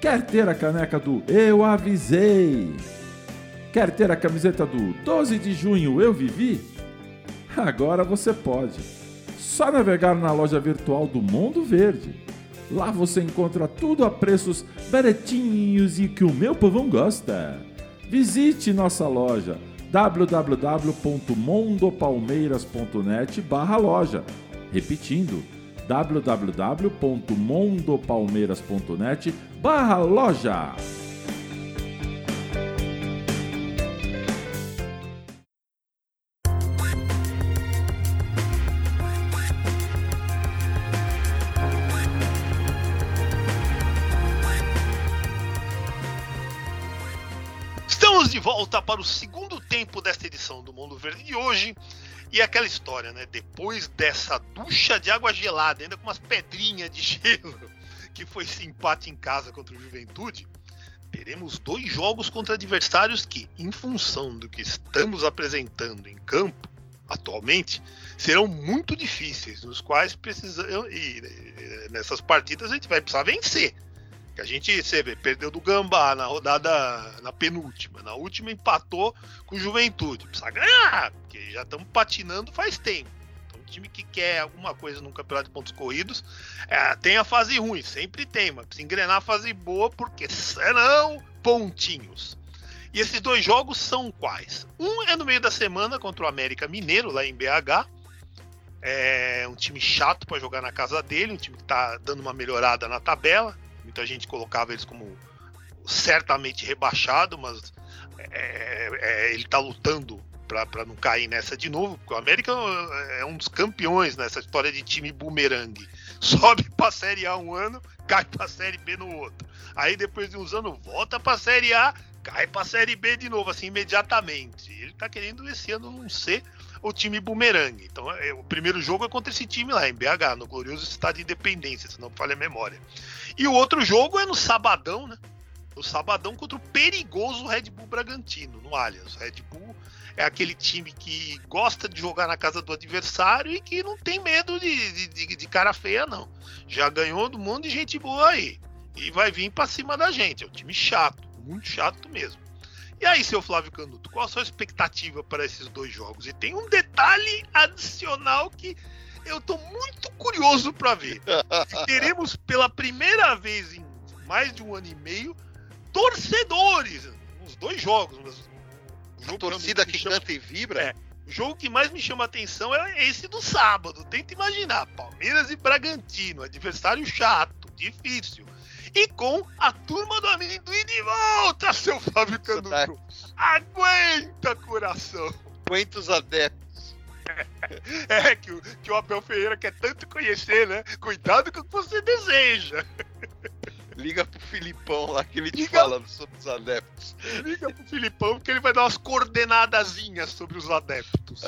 Quer ter a caneca do Eu Avisei? Quer ter a camiseta do 12 de junho Eu Vivi? Agora você pode. Só navegar na loja virtual do Mundo Verde. Lá você encontra tudo a preços baratinhos e que o meu povão gosta. Visite nossa loja www.mondopalmeiras.net loja. Repetindo, www.mondopalmeiras.net loja. Para o segundo tempo desta edição do Mundo Verde de hoje. E aquela história, né? Depois dessa ducha de água gelada, ainda com umas pedrinhas de gelo, que foi esse empate em casa contra o Juventude, teremos dois jogos contra adversários que, em função do que estamos apresentando em campo atualmente, serão muito difíceis, nos quais precisamos. E nessas partidas a gente vai precisar vencer. Que a gente você vê, perdeu do Gambá na rodada na penúltima. Na última empatou com o Juventude. Precisa ganhar, porque já estamos patinando faz tempo. Então, um time que quer alguma coisa no campeonato de pontos corridos é, tem a fase ruim, sempre tem, mas precisa engrenar a fase boa, porque serão pontinhos. E esses dois jogos são quais? Um é no meio da semana contra o América Mineiro, lá em BH. É um time chato para jogar na casa dele, um time que está dando uma melhorada na tabela. Muita gente colocava eles como certamente rebaixado, mas é, é, ele está lutando para não cair nessa de novo, porque o América é um dos campeões nessa história de time bumerangue. Sobe para a Série A um ano, cai para a Série B no outro. Aí depois de uns anos volta para a Série A, cai para a Série B de novo, assim, imediatamente. Ele está querendo esse ano não ser o time bumerangue. Então, é, o primeiro jogo é contra esse time lá, em BH, no glorioso Estado de Independência, se não falha a memória. E o outro jogo é no sabadão, né? No sabadão contra o perigoso Red Bull Bragantino, no Allianz. Red Bull é aquele time que gosta de jogar na casa do adversário e que não tem medo de, de, de cara feia, não. Já ganhou do monte de gente boa aí. E vai vir pra cima da gente. É um time chato, muito chato mesmo. E aí, seu Flávio Canuto, qual a sua expectativa para esses dois jogos? E tem um detalhe adicional que eu tô muito curioso para ver. Teremos pela primeira vez em mais de um ano e meio torcedores nos dois jogos. O A jogo torcida me que chama- canta e vibra. É. O jogo que mais me chama a atenção é esse do sábado. Tenta imaginar: Palmeiras e Bragantino, adversário chato, difícil. E com a turma do amendoim de volta, seu Fábio Canuto. Aguenta, coração. Quantos adeptos. É que o, que o Abel Ferreira quer tanto conhecer, né? Cuidado com o que você deseja. Liga pro Filipão lá que ele te Liga- fala sobre os adeptos. Liga pro Filipão que ele vai dar umas coordenadazinhas sobre os adeptos.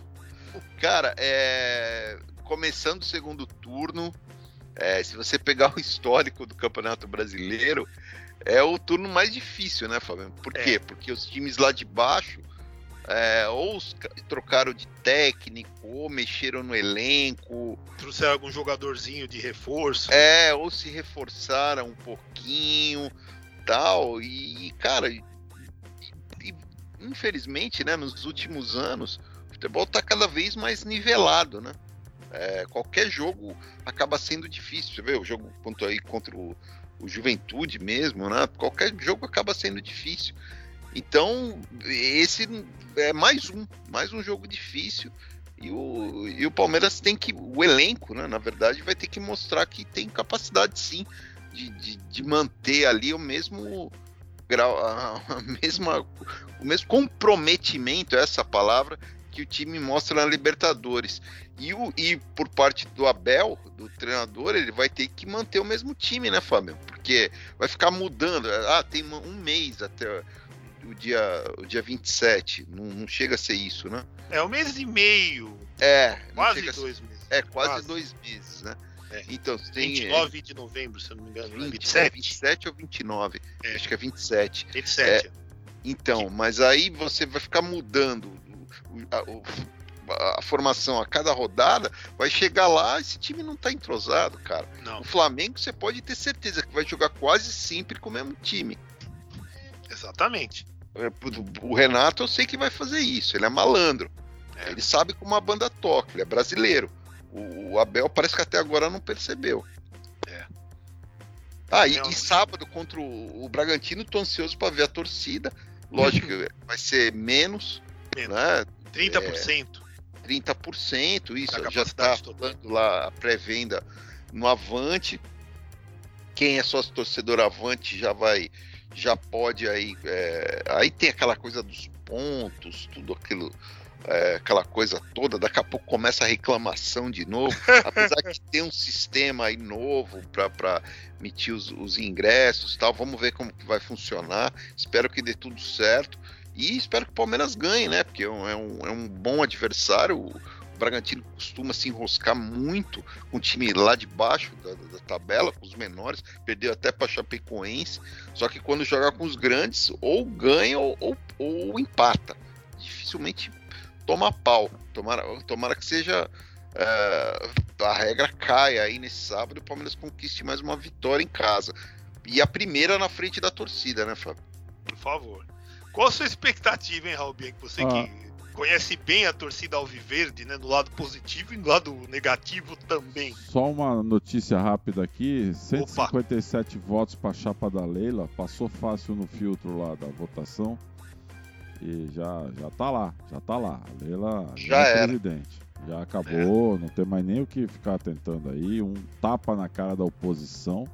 Cara, é... começando o segundo turno, é, se você pegar o histórico do Campeonato Brasileiro, é o turno mais difícil, né, Fábio? Por É. quê? Porque os times lá de baixo é, ou os trocaram de técnico, ou mexeram no elenco, Trouxeram algum jogadorzinho de reforço. é, ou se reforçaram um pouquinho, tal. E, cara, e- e- infelizmente, né, nos últimos anos, o futebol tá cada vez mais nivelado, né? É, qualquer jogo acaba sendo difícil. Você vê o jogo contra, aí, contra o, o Juventude mesmo, né? Qualquer jogo acaba sendo difícil. Então, esse é mais um, mais um jogo difícil. E o, e o Palmeiras tem que, o elenco, né, na verdade, vai ter que mostrar que tem capacidade sim de, de, de manter ali o mesmo grau, a, a mesma, o mesmo comprometimento, essa palavra, que o time mostra na Libertadores. E, o, e por parte do Abel, do treinador, ele vai ter que manter o mesmo time, né, Fábio? Porque vai ficar mudando. Ah, tem um mês até o dia, o dia 27. Não, não chega a ser isso, né? É um mês e meio. É, Quase a ser- dois meses. É, quase, Quase. dois meses, né? É. Então, tem. 29 de novembro, se eu não me engano. é, né? 20, 27? 27 ou 29? É. Acho que é 27. 27. Então, mas aí você vai ficar mudando a, a formação a cada rodada, vai chegar lá, esse time não tá entrosado, cara. Não, O Flamengo você pode ter certeza que vai jogar quase sempre com o mesmo time. exatamente. É, O Renato eu sei que vai fazer isso, ele é malandro. É. Ele sabe como a banda toca, ele é brasileiro. O o Abel parece que até agora não percebeu. É. Ah, e, e sábado contra o, o Bragantino, tô ansioso para ver a torcida. Lógico que vai ser Menos. Né? 30%. 30%, isso, já está rolando lá a pré-venda no Avante. Quem é sócio torcedor Avante já vai, já pode aí. é, aí tem aquela coisa dos pontos, tudo aquilo, é, aquela coisa toda. Daqui a pouco começa a reclamação de novo, apesar de ter um sistema aí novo para emitir os, os ingressos, tal. Vamos ver como que vai funcionar. Espero que dê tudo certo. E espero que o Palmeiras ganhe, né? Porque é um, é um, é um bom adversário. O Bragantino costuma se enroscar muito com o time lá de baixo da, da tabela, com os menores. Perdeu até para Chapecoense. Só que quando joga com os grandes, ou ganha ou, ou, ou empata. Dificilmente toma pau. Tomara, tomara que seja. é, a regra caia aí nesse sábado o Palmeiras conquiste mais uma vitória em casa. E a primeira na frente da torcida, né, Fábio? Por favor. Qual a sua expectativa, hein, Raul Bianchi? Você Ah. que conhece bem a torcida alviverde, né? Do lado positivo e do lado negativo também. Só uma notícia rápida aqui: 157 votos para a chapa da Leila, passou fácil no filtro lá da votação. E já, já tá lá, já tá lá. A Leila Já é era. presidente. Já acabou, não tem mais nem o que ficar tentando aí. Um tapa na cara da oposição,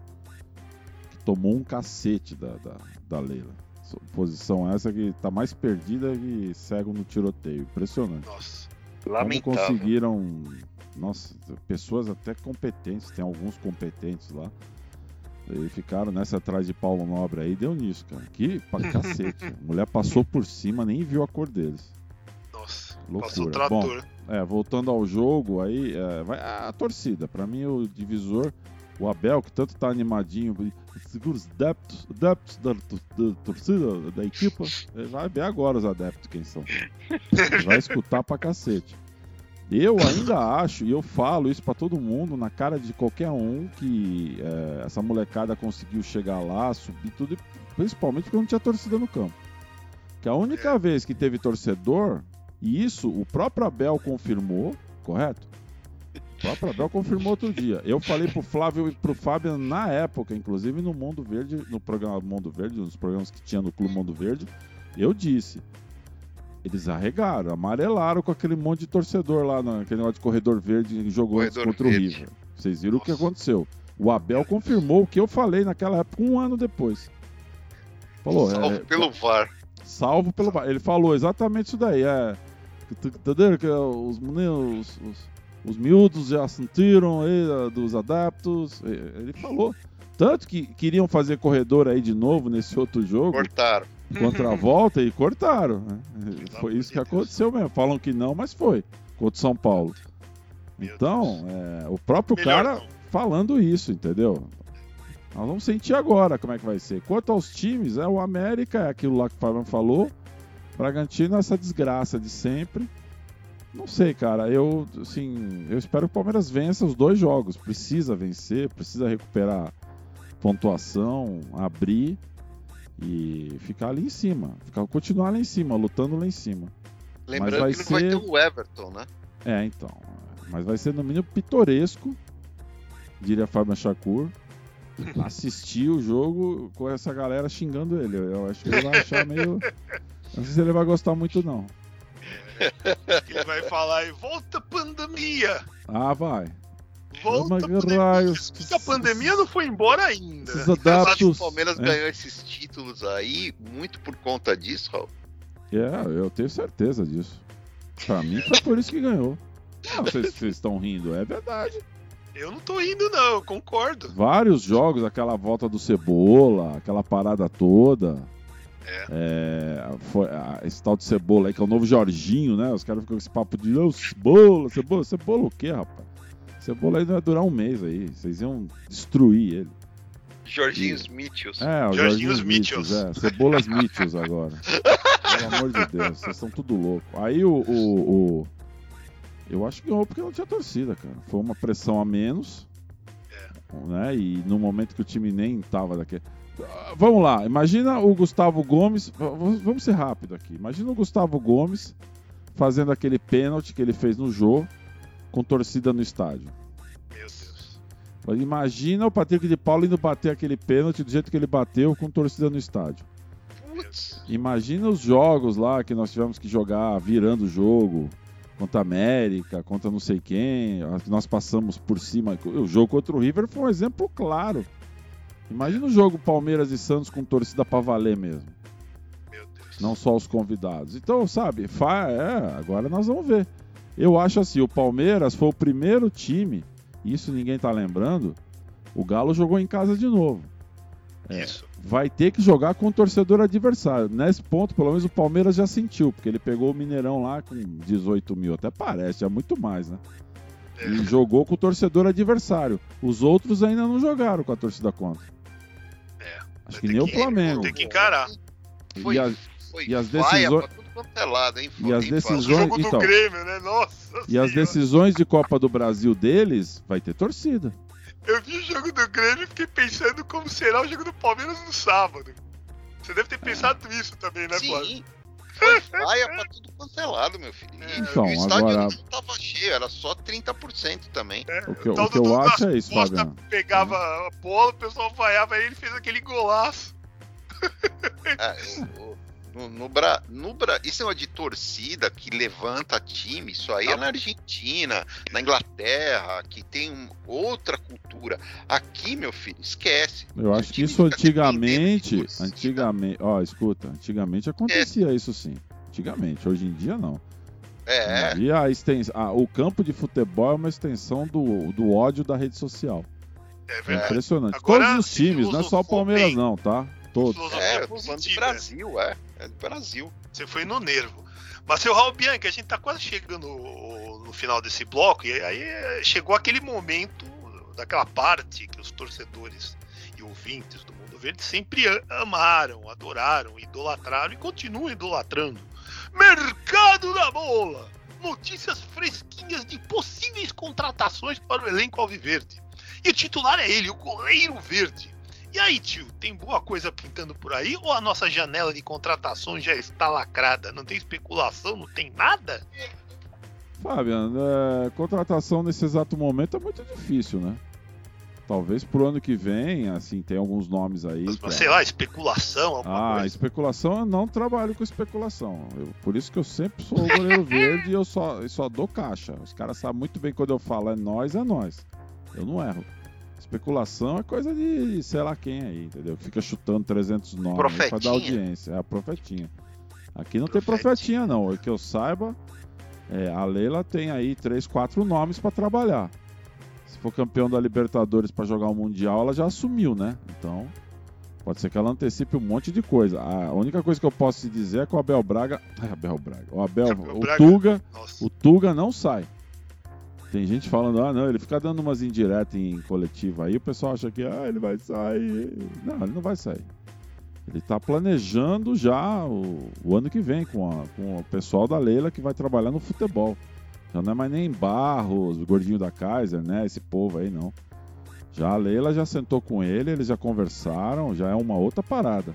que tomou um cacete da, da, da Leila. Essa Oposição essa que tá mais perdida que cego no tiroteio. Impressionante. Nossa. Como Lamentável. conseguiram, nossa, pessoas até competentes, tem alguns competentes lá. E ficaram nessa atrás de Paulo Nobre aí, deu nisso, cara. Que pra cacete. A mulher passou por cima, nem viu a cor deles. Nossa. Loucura. Passou trator. É, voltando ao jogo, aí é, vai a torcida. Pra mim, o divisor, o Abel, que tanto tá animadinho, segura os adeptos, adeptos da, da torcida, da equipa. Vai ver agora os adeptos quem são. Vai escutar pra cacete. Eu ainda acho, e eu falo isso pra todo mundo, na cara de qualquer um, que é, essa molecada conseguiu chegar lá, subir tudo, principalmente porque não tinha torcida no campo. Que a única vez que teve torcedor, e isso o próprio Abel confirmou, correto? O próprio Abel confirmou outro dia. Eu falei pro Flávio e pro Fábio na época, inclusive no Mundo Verde, no programa Mundo Verde, nos programas que tinha no Clube Mundo Verde, eu disse. Eles arregaram, amarelaram com aquele monte de torcedor lá, naquele negócio de corredor verde que jogou Corredor contra verde. o River. Vocês viram o que Nossa. aconteceu. O Abel confirmou o que eu falei naquela época, um ano depois. Falou, Salvo é, pelo VAR. salvo pelo VAR. Ele falou exatamente isso daí. É, entendeu? Que os, os, os, os miúdos já sentiram aí dos adeptos. Eh, Ele falou. Tanto que queriam fazer corredor aí de novo nesse outro jogo Cortaram. contra a volta e cortaram. né? Foi isso que aconteceu mesmo. Falam que não, mas foi. Contra o São Paulo. Então, é, o próprio Melhor cara não. falando isso, entendeu? Nós vamos sentir agora como é que vai ser. Quanto aos times, é o América, é aquilo lá que o Fabiano falou. Bragantino, essa desgraça de sempre. Não sei, cara. Eu, assim, eu espero que o Palmeiras vença os dois jogos. Precisa vencer, precisa recuperar pontuação, abrir e ficar ali em cima. Ficar, continuar lá em cima, lutando lá em cima. Lembrando vai que não vai ser- ter o Everton, né? É, então. Mas vai ser no mínimo pitoresco, diria Fábio Shakur, assistir o jogo com essa galera xingando ele. Eu acho que ele vai achar meio. Não sei se ele vai gostar muito, não. Ele vai falar aí, volta pandemia! Ah, vai. Volta Mas pandemia! raios. A pandemia não foi embora ainda. Esses que o. Palmeiras é. ganhou esses títulos aí muito por conta disso, Raul. É, eu tenho certeza disso. Pra mim foi por isso que ganhou. Não sei se vocês estão rindo, é verdade. Eu não tô indo, não, eu concordo. Vários jogos, aquela volta do Cebola, aquela parada toda. É, foi, ah, esse tal de cebola aí, que é o novo Jorginho, né? Os caras ficam com esse papo de "Ô, cebola, cebola, cebola o quê, rapaz? Cebola aí vai durar um mês aí. Vocês iam destruir ele. Jorginho Mitchells. É, o Jorginho Jorginho Mitchells. Mitchells, é. Cebolas Mitchells agora. Pelo amor de Deus, vocês estão tudo louco. Aí o, o, o- Eu acho que ganhou porque não tinha torcida, cara. Foi uma pressão a menos. Né? E no momento que o time nem tava daquele. Ah, Vamos lá, imagina o Gustavo Gomes. Vamos ser rápido aqui. Imagina o Gustavo Gomes fazendo aquele pênalti que ele fez no jogo com torcida no estádio. Meu Deus. Imagina o Patrick de Paulo indo bater aquele pênalti do jeito que ele bateu com torcida no estádio. Putz. Imagina os jogos lá que nós tivemos que jogar virando o jogo contra a América, contra não sei quem, nós passamos por cima. O jogo contra o River foi um exemplo claro. Imagina o jogo Palmeiras e Santos com torcida pra valer mesmo, Meu Deus. não só os convidados. Então, sabe, fa- é, agora nós vamos ver. Eu acho assim, o Palmeiras foi o primeiro time, isso ninguém tá lembrando, o Galo jogou em casa de novo É. Isso. vai ter que jogar com o torcedor adversário. Nesse ponto, pelo menos o Palmeiras já sentiu, porque ele pegou o Mineirão lá com 18 mil, até parece, é muito mais, né? É. E jogou com o torcedor adversário. Os outros ainda não jogaram com a torcida contra. Acho que nem o Flamengo. Tem que encarar. Foi, E as, foi e as vaia decisões- pra tudo quanto é lado, hein? E as decisões- O jogo então. do Grêmio, né? Nossa e as Senhora. decisões de Copa do Brasil deles vai ter torcida. Eu vi o jogo do Grêmio e fiquei pensando como será o jogo do Palmeiras no sábado. Você deve ter pensado isso também, né, Flávio? Sim. Foi vaia pra tudo quanto é lado, meu filho. E, Então, e o estádio agora- não tava cheio, era só 30% também. É, O que, eu- tal o que eu do acho é isso, Costa Fabiano. pegava a bola, o pessoal vaiava ele, ele fez aquele golaço. É, o- no, no, Bra, no Bra, isso é uma de torcida que levanta time. Isso aí é na Argentina, na Inglaterra, que tem um- outra cultura. Aqui, meu filho, esquece. Eu O acho que isso antigamente, antigamente, ó, escuta, antigamente acontecia isso sim. Antigamente, hoje em dia não. É, E a extens... ah, o campo de futebol é uma extensão do, do ódio da rede social. É É verdade. impressionante. Agora, Todos os times, não é só o Palmeiras bem. não, tá? Todos. É, falando do positiva. Brasil, é. É do Brasil. Você foi no nervo. Mas, seu Raul Bianchi, a gente tá quase chegando no, final desse bloco, e aí chegou aquele momento daquela parte que os torcedores e ouvintes do Mundo Verde sempre amaram, adoraram, idolatraram e continuam idolatrando. Mercado da Bola! Notícias fresquinhas de possíveis contratações para o elenco alviverde. E o titular é ele, o goleiro verde. E aí, tio, tem boa coisa pintando por aí ou a nossa janela de contratações já está lacrada? Não tem especulação, não tem nada? Fabiano, é, contratação nesse exato momento é muito difícil, né? Talvez pro ano que vem, assim, tem alguns nomes aí. Mas, sei lá, especulação, alguma Ah, coisa. especulação, eu não trabalho com especulação. Eu- por isso que eu sempre sou o goleiro verde e eu só, eu só dou caixa. Os caras sabem muito bem quando eu falo é nós, é nós. Eu não erro. Especulação é coisa de sei lá quem aí, entendeu? Fica chutando 300 nomes pra Profetinha. dar audiência. É a profetinha. Aqui não tem Profetinha. profetinha, não. Que eu saiba, é, a Leila tem aí 3, 4 nomes pra trabalhar. Se for campeão da Libertadores pra jogar o Mundial, ela já assumiu, né? Então, pode ser que ela antecipe um monte de coisa. A única coisa que eu posso te dizer é que o Abel Braga. É, Abel Braga. O Abel, Abel o Braga. Tuga, Nossa. o Tuga não sai. Tem gente falando, ah, não, ele fica dando umas indiretas em coletiva aí, o pessoal acha que, ah, ele vai sair. Não, ele não vai sair. Ele tá planejando já o, o ano que vem com, a- com o pessoal da Leila que vai trabalhar no futebol. Já não é mais nem Barros, o gordinho da Kaiser, né? Esse povo aí, não. Já a Leila já sentou com ele, eles já conversaram, já é uma outra parada.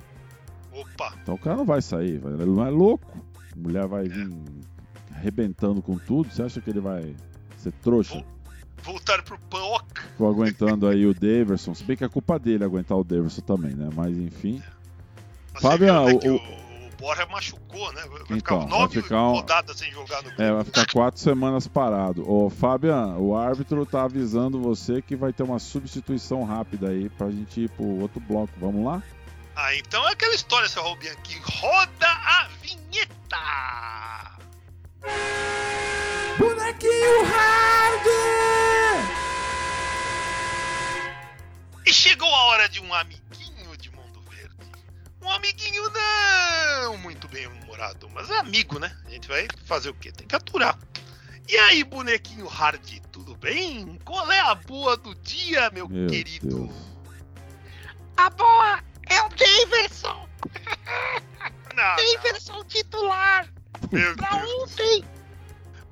Opa, Então o cara não vai sair, ele não é louco. A mulher vai vir arrebentando com tudo, você acha que ele vai ser trouxa? voltar pro PAOC. Ficou aguentando aí o Daverson, se bem que é culpa dele aguentar o Daverson também, né? Mas enfim. Mas Fábio, você viu, né, o- que o- Borja machucou, né? Vai Então, ficar vai nove ficar um- rodadas sem jogar no É, vai ficar quatro semanas parado. Ô, Fabian, o árbitro tá avisando você que vai ter uma substituição rápida aí pra gente ir pro outro bloco. Vamos lá? Ah, então é aquela história, seu Raul Bianchi. Roda a vinheta! Bonequinho Hard! E chegou a hora de um amiguinho de Mundo Verde. Um amiguinho amigo, né? A gente vai fazer o quê? Tem que aturar. E aí, bonequinho hard, tudo bem? Qual é a boa do dia, meu, Meu querido? Deus. A boa é o Daverson. Não, Daverson titular. não, meu Pra Deus. ontem.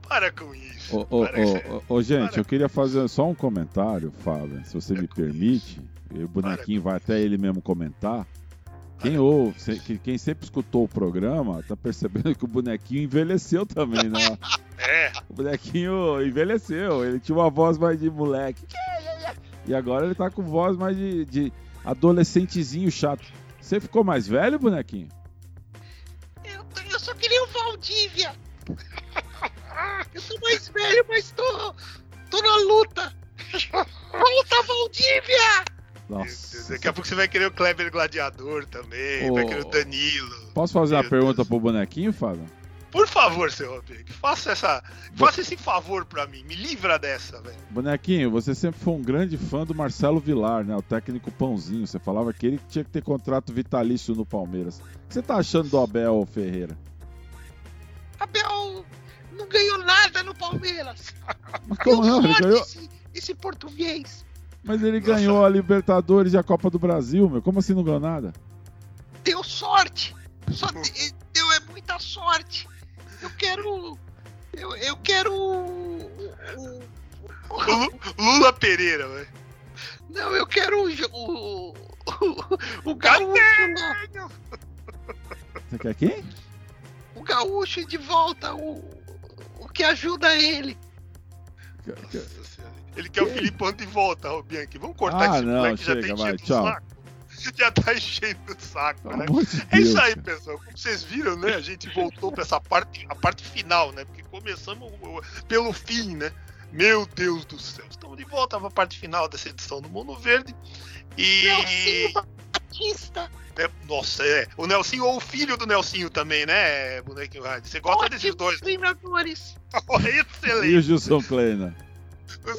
Para com isso. Ô, ô, isso. ô, ô, gente, Para. eu queria fazer só um comentário, Fábio, se você me permite. E o bonequinho vai até ele mesmo comentar. Quem ouve, quem sempre escutou o programa, tá percebendo que o bonequinho envelheceu também, né? É, O bonequinho envelheceu, ele tinha uma voz mais de moleque. E agora ele tá com voz mais de, de adolescentezinho chato. Você ficou mais velho, bonequinho? Eu, eu só queria o Valdívia. Eu sou mais velho, mas tô, tô na luta. Volta, Valdívia! Nossa. daqui a pouco você vai querer o Kleber Gladiador também, Ô. vai querer o Danilo. Posso fazer uma pergunta Deus. pro bonequinho, Fábio? Por favor, seu Rodrigo, faça essa, faça esse favor pra mim, me livra dessa, velho. Bonequinho, você sempre foi um grande fã do Marcelo Vilar, né? O técnico pãozinho. Você falava que ele tinha que ter contrato vitalício no Palmeiras. O que você tá achando do Abel Ferreira? Abel não ganhou nada no Palmeiras. Mas como Deu não? Ele sorte ganhou, esse, esse português. mas ele ganhou a Libertadores e a Copa do Brasil, meu. Como assim não ganhou nada? Deu sorte. Só de- deu é muita sorte. Eu quero. Eu, eu quero. o- o- O Lu- Lula Pereira, velho. não, eu quero o. O, o, o gaúcho lá. Você quer quem? O gaúcho de volta. O que ajuda ele. Nossa Senhora. Ele quer o Filipão de volta, ô Bianchi. Vamos cortar Ah, esse não, moleque que já chega, tá vai, enchendo o tchau. saco. Já tá enchendo o saco, né? de É isso aí, pessoal. Como vocês viram, né? A gente voltou pra essa parte, a parte final, né? Porque começamos o- pelo fim, né? Meu Deus do céu. Estamos de volta pra parte final dessa edição do Mundo Verde. E. Nelsinho Batista. né, Nossa, é. O Nelsinho ou o filho do Nelsinho também, né, bonequinho Rádio? Você gosta desses dois? treinadores. E o Excelente. Gilson Kleina?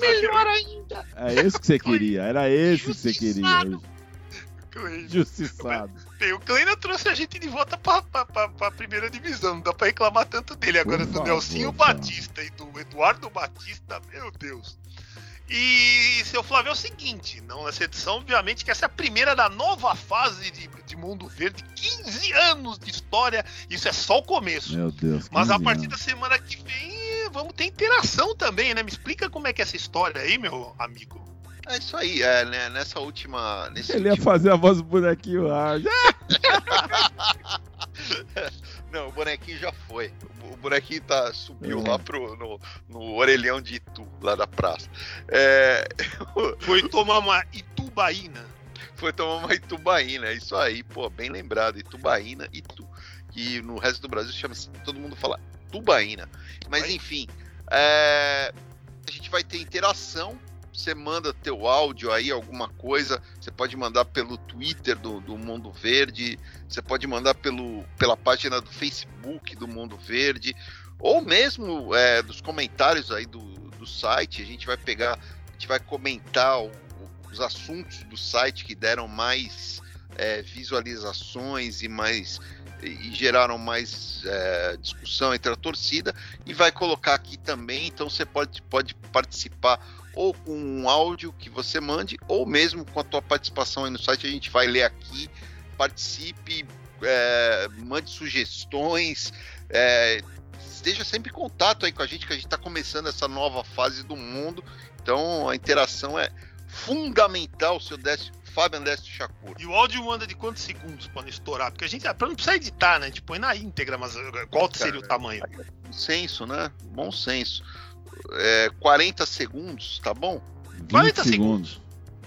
Melhor ainda. É esse que você queria. Era esse que você queria. Justiçado. Justiçado. Bem, o Kleina trouxe a gente de volta pra, pra, pra, pra primeira divisão. Não dá pra reclamar tanto dele. Agora, Por do favor, Nelsinho. Batista e do Eduardo Batista, meu Deus. E, seu Flávio, é o seguinte: não nessa edição, obviamente, que essa é a primeira da nova fase de, de Mundo Verde. 15 anos de história. Isso é só o começo. Meu Deus. Mas a 15 partir anos. da semana que vem, vamos ter interação também, né? Me explica como é que é essa história aí, meu amigo. É isso aí, é, né, nessa última. Nesse Ele ia último- fazer a voz do bonequinho hard. Não, o bonequinho já foi. O o bonequinho tá, subiu É. lá pro, no, no orelhão de Itu, lá da praça. É, Foi tomar uma Itubaína. foi tomar uma Itubaína, é isso aí, pô, bem lembrado. Itubaína, Itu. Que no resto do Brasil chama todo mundo fala Tubaína. Mas enfim, é, a gente vai ter interação. Você manda teu áudio aí, alguma coisa. Você pode mandar pelo Twitter do, do Mundo Verde. Você pode mandar pelo, pela página do Facebook do Mundo Verde. Ou mesmo é, dos comentários aí do, do site. A gente vai pegar, a gente vai comentar o- os assuntos do site que deram mais é, visualizações e mais e geraram mais é, discussão entre a torcida e vai colocar aqui também. Então você pode, pode participar ou com um áudio que você mande, ou mesmo com a tua participação aí no site, a gente vai ler aqui. Participe, é, mande sugestões, é, esteja sempre em contato aí com a gente, que a gente está começando essa nova fase do mundo. Então a interação é fundamental, seu Décio, Fábio Décio Chacur. E o áudio anda de quantos segundos não estourar? Porque a gente, pra não precisar editar, né? A gente põe na íntegra, mas uh, qual seria o tamanho? Bom senso, né? Bom senso. É, 40 segundos, tá bom? 40 20 segundos.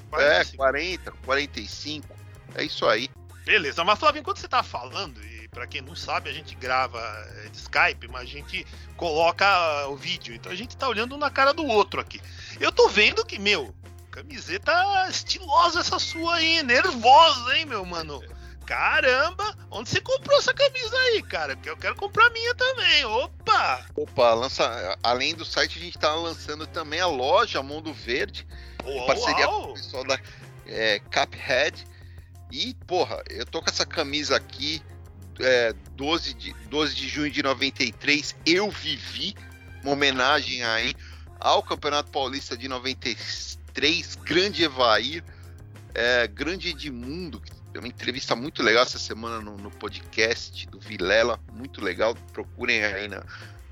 40 é, segundos. 40, 45. É isso aí. Beleza, mas Flávio, enquanto você tá falando, e pra quem não sabe, a gente grava é, de Skype, mas a gente coloca o vídeo. Então a gente tá olhando um na cara do outro aqui. Eu tô vendo que, meu, camiseta estilosa essa sua aí, nervosa, hein, meu mano? Caramba, onde você comprou essa camisa aí, cara? Porque eu quero comprar a minha também. Opa! Opa, lança, além do site, a gente tá lançando também a loja Mundo Verde, Uau, parceria com uau. o pessoal da é, Caphead. E, porra, eu tô com essa camisa aqui é, 12, de, 12 de junho de 93, Eu Vivi, uma homenagem aí ao Campeonato Paulista de 93, grande Evair, é, grande Edmundo, que tem uma entrevista muito legal essa semana no, no podcast do Vilela, muito legal, procurem aí na,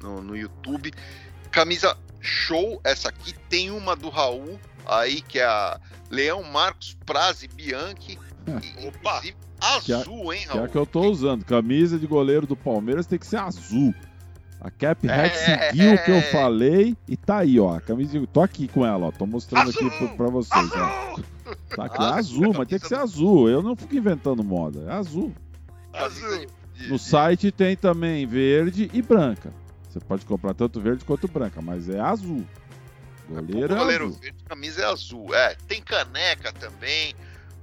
no, no YouTube. Camisa show, essa aqui tem uma do Raul aí, que é a Leão Marcos Praze Bianchi, e, Opa! azul, hein, Que é Raul? a que eu tô usando. Camisa de goleiro do Palmeiras tem que ser azul. A Cap Hat É. seguiu o que eu falei e tá aí, ó. A camisa. Tô aqui com ela, ó. Tô mostrando Azul! aqui pra, pra vocês, ó. Azul! Tá aqui, é Ah, azul, mas tem que ser azul. Eu não fico inventando moda. É azul. Azul! No site tem também verde e branca. Você pode comprar tanto verde quanto branca, mas é azul. Goleiro é goleiro azul. verde, camisa é azul. É, tem caneca também.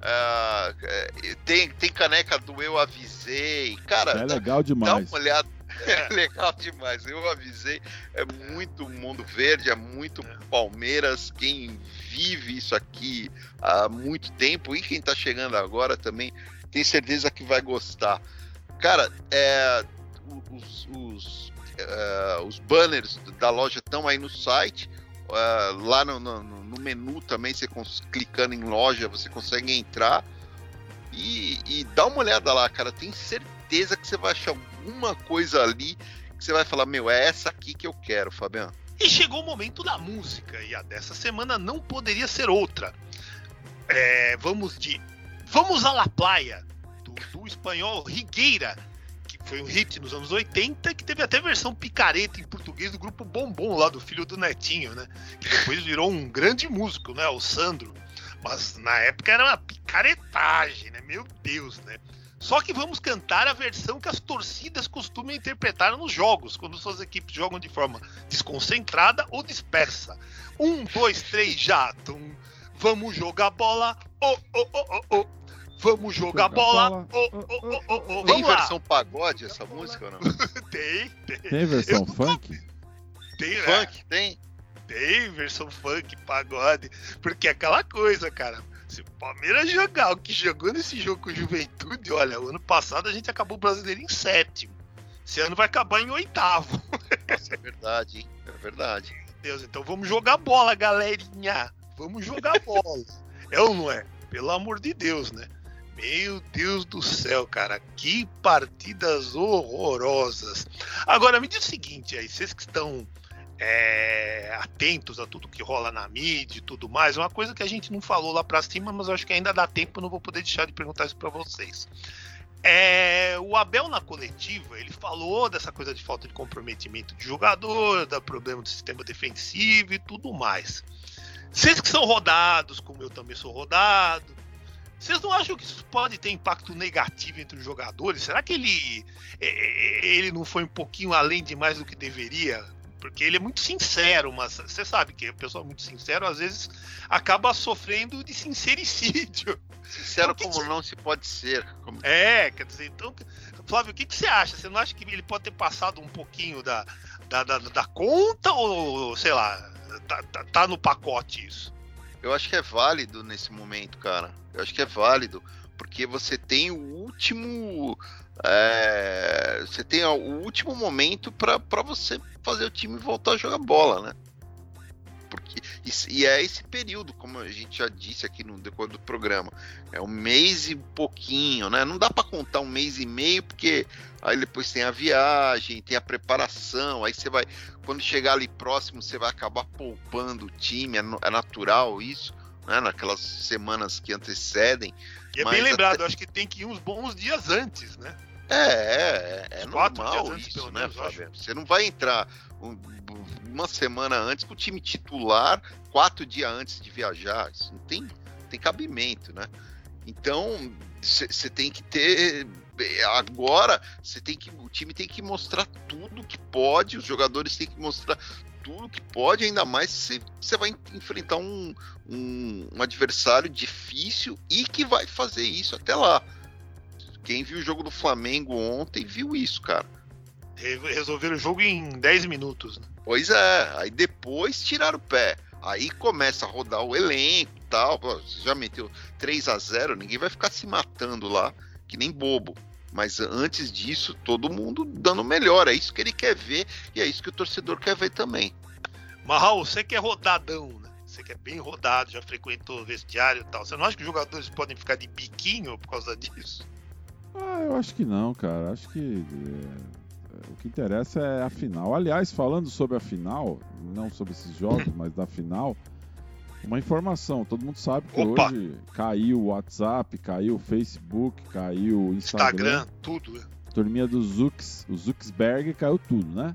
é, tem, tem caneca do Eu Avisei. Cara, É dá, legal dá demais. uma olhada. É legal demais. Eu avisei. É muito Mundo Verde, é muito Palmeiras. Quem vive isso aqui há muito tempo e quem tá chegando agora também tem certeza que vai gostar. Cara, é, os, os, é, os banners da loja estão aí no site. É, lá no, no- no menu também, você clicando em loja, você consegue entrar e, e dá uma olhada lá, cara. Tem certeza que você vai achar alguma coisa ali que você vai falar: Meu, é essa aqui que eu quero, Fabiano. E chegou o momento da música, e a dessa semana não poderia ser outra. É, vamos de Vamos à La Playa, do, do espanhol Rigueira, que foi um hit nos anos 80, que teve até versão picareta em português do grupo Bombom, lá do filho do Netinho, né? Que depois virou um grande músico, né? O Sandro. Mas na época era uma picaretagem, né? Meu Deus, né? Só que vamos cantar a versão que as torcidas costumam interpretar nos jogos, quando suas equipes jogam de forma desconcentrada ou dispersa. Um, dois, três, já. Tum. Vamos jogar bola. Oh, oh, oh, oh, oh. Vamos jogar Jogar bola. bola. Oh, oh, oh, oh, oh. Tem Vamos lá. versão pagode essa música ou não? Tem, tem, Tem versão Eu- funk? tem, né? Funk, tem? Tem versão funk, pagode. Porque é aquela coisa, cara. Se o Palmeiras jogar o que jogou nesse jogo com o Juventude, olha, o ano passado a gente acabou o brasileiro em sétimo. Esse ano vai acabar em oitavo. Isso é verdade, hein? É verdade. Deus, então vamos jogar bola, galerinha. Vamos jogar bola. É ou não é? Pelo amor de Deus, né? Meu Deus do céu, cara, que partidas horrorosas. Agora me diz o seguinte aí, vocês que estão é, atentos a tudo que rola na mídia e tudo mais, uma coisa que a gente não falou lá pra cima, mas acho que ainda dá tempo, não vou poder deixar de perguntar isso pra vocês. É, o Abel na coletiva, ele falou dessa coisa de falta de comprometimento de jogador, da problema do sistema defensivo e tudo mais. Vocês que são rodados, como eu também sou rodado, vocês não acham que isso pode ter impacto negativo entre os jogadores? Será que ele, é, ele não foi um pouquinho além demais do que deveria? Porque ele é muito sincero, mas você sabe que a pessoa muito sincero às vezes acaba sofrendo de sincericídio. Sincero O que como que- não se pode ser. Como... É, quer dizer, então, Flávio, o que, que você acha? Você não acha que ele pode ter passado um pouquinho da, da, da, da conta ou, sei lá, tá, tá, tá no pacote isso? Eu acho que é válido nesse momento, cara. Eu acho que é válido. Porque você tem o último. é, você tem o último momento pra você fazer o time voltar a jogar bola, né? Porque, e, e é esse período, como a gente já disse aqui no decorrer do programa. É um mês e pouquinho, né? Não dá pra contar um mês e meio, porque aí depois tem a viagem, tem a preparação, aí você vai. Quando chegar ali próximo, você vai acabar poupando o time, é, é natural isso, né? Naquelas semanas que antecedem. E é Mas bem lembrado, até- acho que tem que ir uns bons dias antes, né? É, é, é quatro normal dias antes, isso, né, menos, Fábio? Você não vai entrar um- uma semana antes com o time titular, quatro dias antes de viajar. Isso não tem, tem cabimento, né? Então, você tem que ter. Agora, você tem que. O time tem que mostrar tudo que pode, os jogadores têm que mostrar tudo que pode, ainda mais se você vai enfrentar um, um, um adversário difícil e que vai fazer isso até lá. Quem viu o jogo do Flamengo ontem viu isso, cara. Re- Resolveram o jogo em 10 minutos. Né? Pois é, aí depois tiraram o pé. Aí começa a rodar o elenco e tal. Você já meteu 3 a 0 ninguém vai ficar se matando lá, que nem bobo. Mas antes disso, todo mundo dando o melhor. É isso que ele quer ver e é isso que o torcedor quer ver também. Mas Raul, você que é rodadão, né? Você que é bem rodado, já frequentou o vestiário e tal. Você não acha que os jogadores podem ficar de biquinho por causa disso? Ah, eu acho que não, cara. Acho que é, o que interessa é a final. Aliás, falando sobre a final, não sobre esses jogos, mas da final, uma informação. Todo mundo sabe que Opa! hoje caiu o WhatsApp, caiu o Facebook, caiu o Instagram. Instagram, tudo. né? Turminha do Zux, o Zuxberg caiu tudo, né?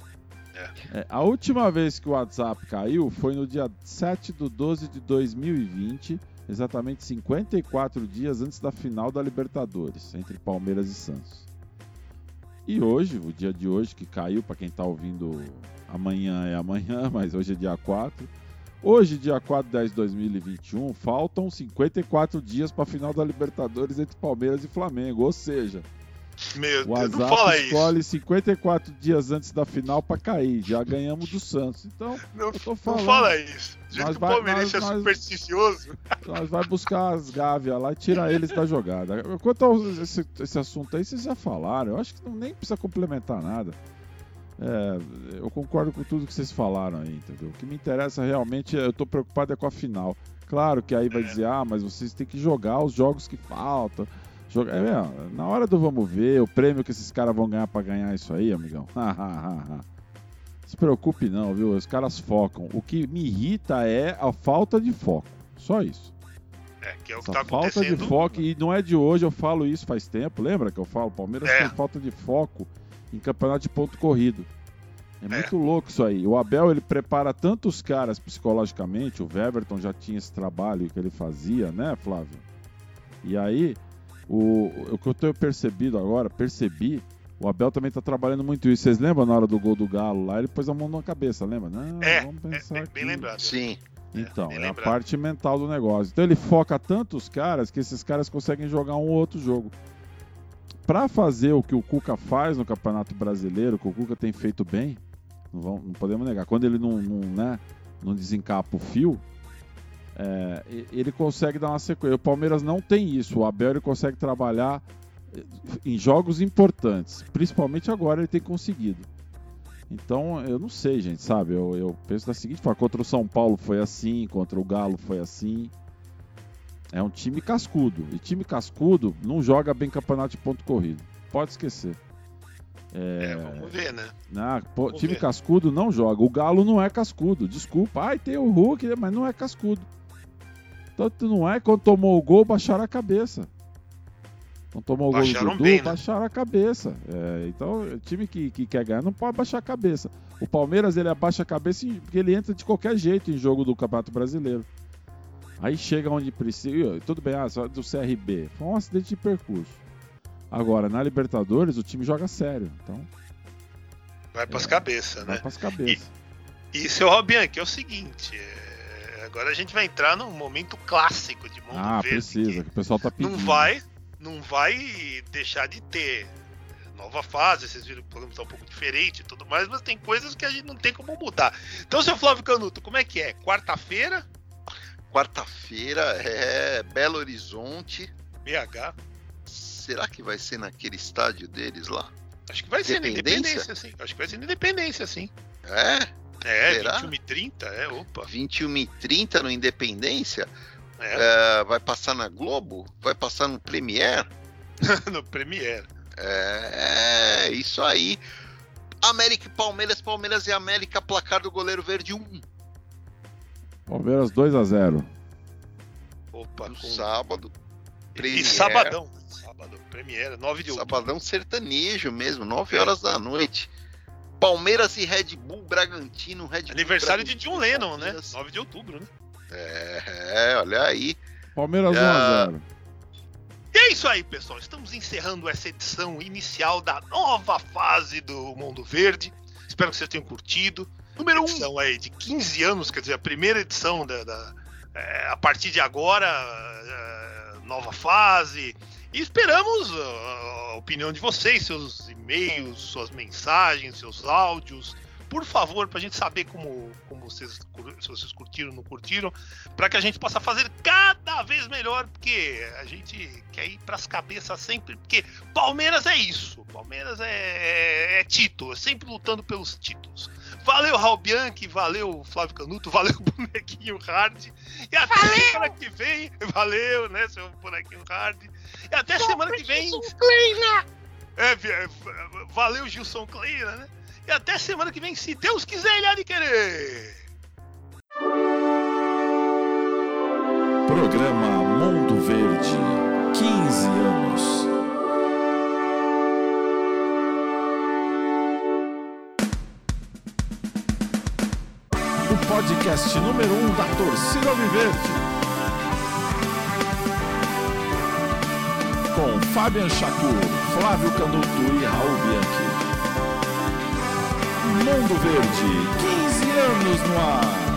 É. É, a última vez que o WhatsApp caiu foi no dia 7 de 12 de 2020, exatamente 54 dias antes da final da Libertadores, entre Palmeiras e Santos. E hoje, o dia de hoje que caiu, para quem tá ouvindo amanhã é amanhã, mas hoje é dia 4. Hoje, dia 4 de 10 de 2021, faltam 54 dias para a final da Libertadores entre Palmeiras e Flamengo. Ou seja, Meu o Deus, não WhatsApp fala isso. escolhe 54 dias antes da final para cair. Já ganhamos do Santos. Então, Não, tô não falando. fala isso. Nós que o vai- palmeirense é supersticioso. nós vai buscar as gávias lá e tirar eles da jogada. Quanto ao esse, esse assunto aí, vocês já falaram. Eu acho que não, nem precisa complementar nada. É, eu concordo com tudo que vocês falaram aí, entendeu? O que me interessa realmente, é- eu tô preocupado é com a final. Claro que aí vai dizer, ah, mas vocês têm que jogar os jogos que faltam. Joga... É, na hora do vamos ver, o prêmio que esses caras vão ganhar pra ganhar isso aí, amigão. Se preocupe não, viu? Os caras focam. O que me irrita é a falta de foco. Só isso. É, que é o que Essa tá falta de foco, e não é de hoje, eu falo isso faz tempo, lembra que eu falo? Palmeiras É. tem falta de foco em campeonato de ponto corrido. É, muito louco isso aí. O Abel ele prepara tantos caras psicologicamente, o Weverton já tinha esse trabalho que ele fazia, né, Flávio? E aí, o, o que eu tenho percebido agora, percebi, o Abel também tá trabalhando muito isso. Vocês lembram na hora do gol do Galo lá? Ele pôs a mão na cabeça, lembra? Não, É, vamos é, pensar bem, aqui. bem lembrado. Sim. Então, bem é, a parte mental do negócio. Então ele foca tanto os caras que esses caras conseguem jogar um ou outro jogo. Pra fazer o que o Cuca faz no Campeonato Brasileiro, que o Cuca tem feito bem, não, vamos- não podemos negar. Quando ele não, não, né, não desencapa o fio, é, ele consegue dar uma sequência. O Palmeiras não tem isso. O Abel ele consegue trabalhar eh, em jogos importantes. Principalmente agora ele tem conseguido. Então, eu não sei, gente, sabe? Eu, eu penso da seguinte forma: contra o São Paulo foi assim, contra o Galo foi assim. É um time cascudo. E time cascudo não joga bem campeonato de ponto corrido. Pode esquecer. É, vamos ver, né? Né? Pô, Vamos time ver. cascudo não joga. O Galo não é cascudo. Desculpa. Ai, tem o Hulk, mas não é cascudo. Tanto não é quando tomou o gol, baixaram a cabeça. Quando tomou o gol do Baixaram Dudu, bem, né? baixaram a cabeça. É, então, o time que, que quer ganhar não pode baixar a cabeça. O Palmeiras, ele abaixa a cabeça porque ele entra de qualquer jeito em jogo do Campeonato Brasileiro. Aí chega onde precisa. Tudo bem, ah, só do CRB. Foi um acidente de percurso. Agora, na Libertadores, o time joga sério. Então, Vai pras É, cabeças, vai né? pras cabeças. E, seu Robin, que é o seguinte: é, agora a gente vai entrar num momento clássico de Mundo Ah, Verde. precisa, que o pessoal tá que pedindo. Não vai, não vai deixar de ter nova fase. Vocês viram que o programa tá um pouco diferente e tudo mais, mas tem coisas que a gente não tem como mudar. Então, seu Flávio Canuto, como é que é? Quarta-feira, Quarta-feira é Belo Horizonte. BH. Será que vai ser naquele estádio deles lá? Acho que vai ser na Independência? Sim. Acho que vai ser na Independência, sim. É? É, Será? 21 e 30, é, opa. 21h30 no Independência? É, É, vai passar na Globo? Vai passar no Premiere? no Premiere. É, isso aí. América e Palmeiras, Palmeiras e América, placar do goleiro verde 1 Palmeiras 2 a 0 Opa, no sábado. E Premiere. sabadão. Sábado, Premiere, 9 de outubro. Sabadão sertanejo mesmo, 9 É. horas da noite. Palmeiras e Red Bull Bragantino, Red Bull Aniversário de John Bragantino, Lennon, né? Palmeiras. 9 de outubro, né? É, olha aí. Palmeiras 1 Ah. a 0 E é isso aí, pessoal. Estamos encerrando essa edição inicial da nova fase do Mundo Verde. Espero que vocês tenham curtido. Número 1. Edição aí de 15 anos, quer dizer, a primeira edição da. da- é, a partir de agora, é, nova fase. E esperamos uh, a opinião de vocês, seus e-mails, suas mensagens, seus áudios. por favor, pra gente saber como, como vocês, se vocês curtiram ou não curtiram, para que a gente possa fazer cada vez melhor, porque a gente quer ir pras cabeças sempre, porque Palmeiras é isso, Palmeiras é, é, é título, é sempre lutando pelos títulos. Valeu, Raul Bianchi, valeu, Flávio Canuto, valeu, bonequinho hard. E até Valeu! semana que vem, valeu, né, seu bonequinho hard. E até semana que vem. Kleina! É, é, valeu, Gilson Kleina, né? E até semana que vem, se Deus quiser, ele há de querer. Programa Mundo Verde, 15 anos. Podcast número 1 um da torcida Alviverde. Com Fabian Chacur, Flávio Canuto e Raul Bianchi. Mundo Verde, 15 anos no ar.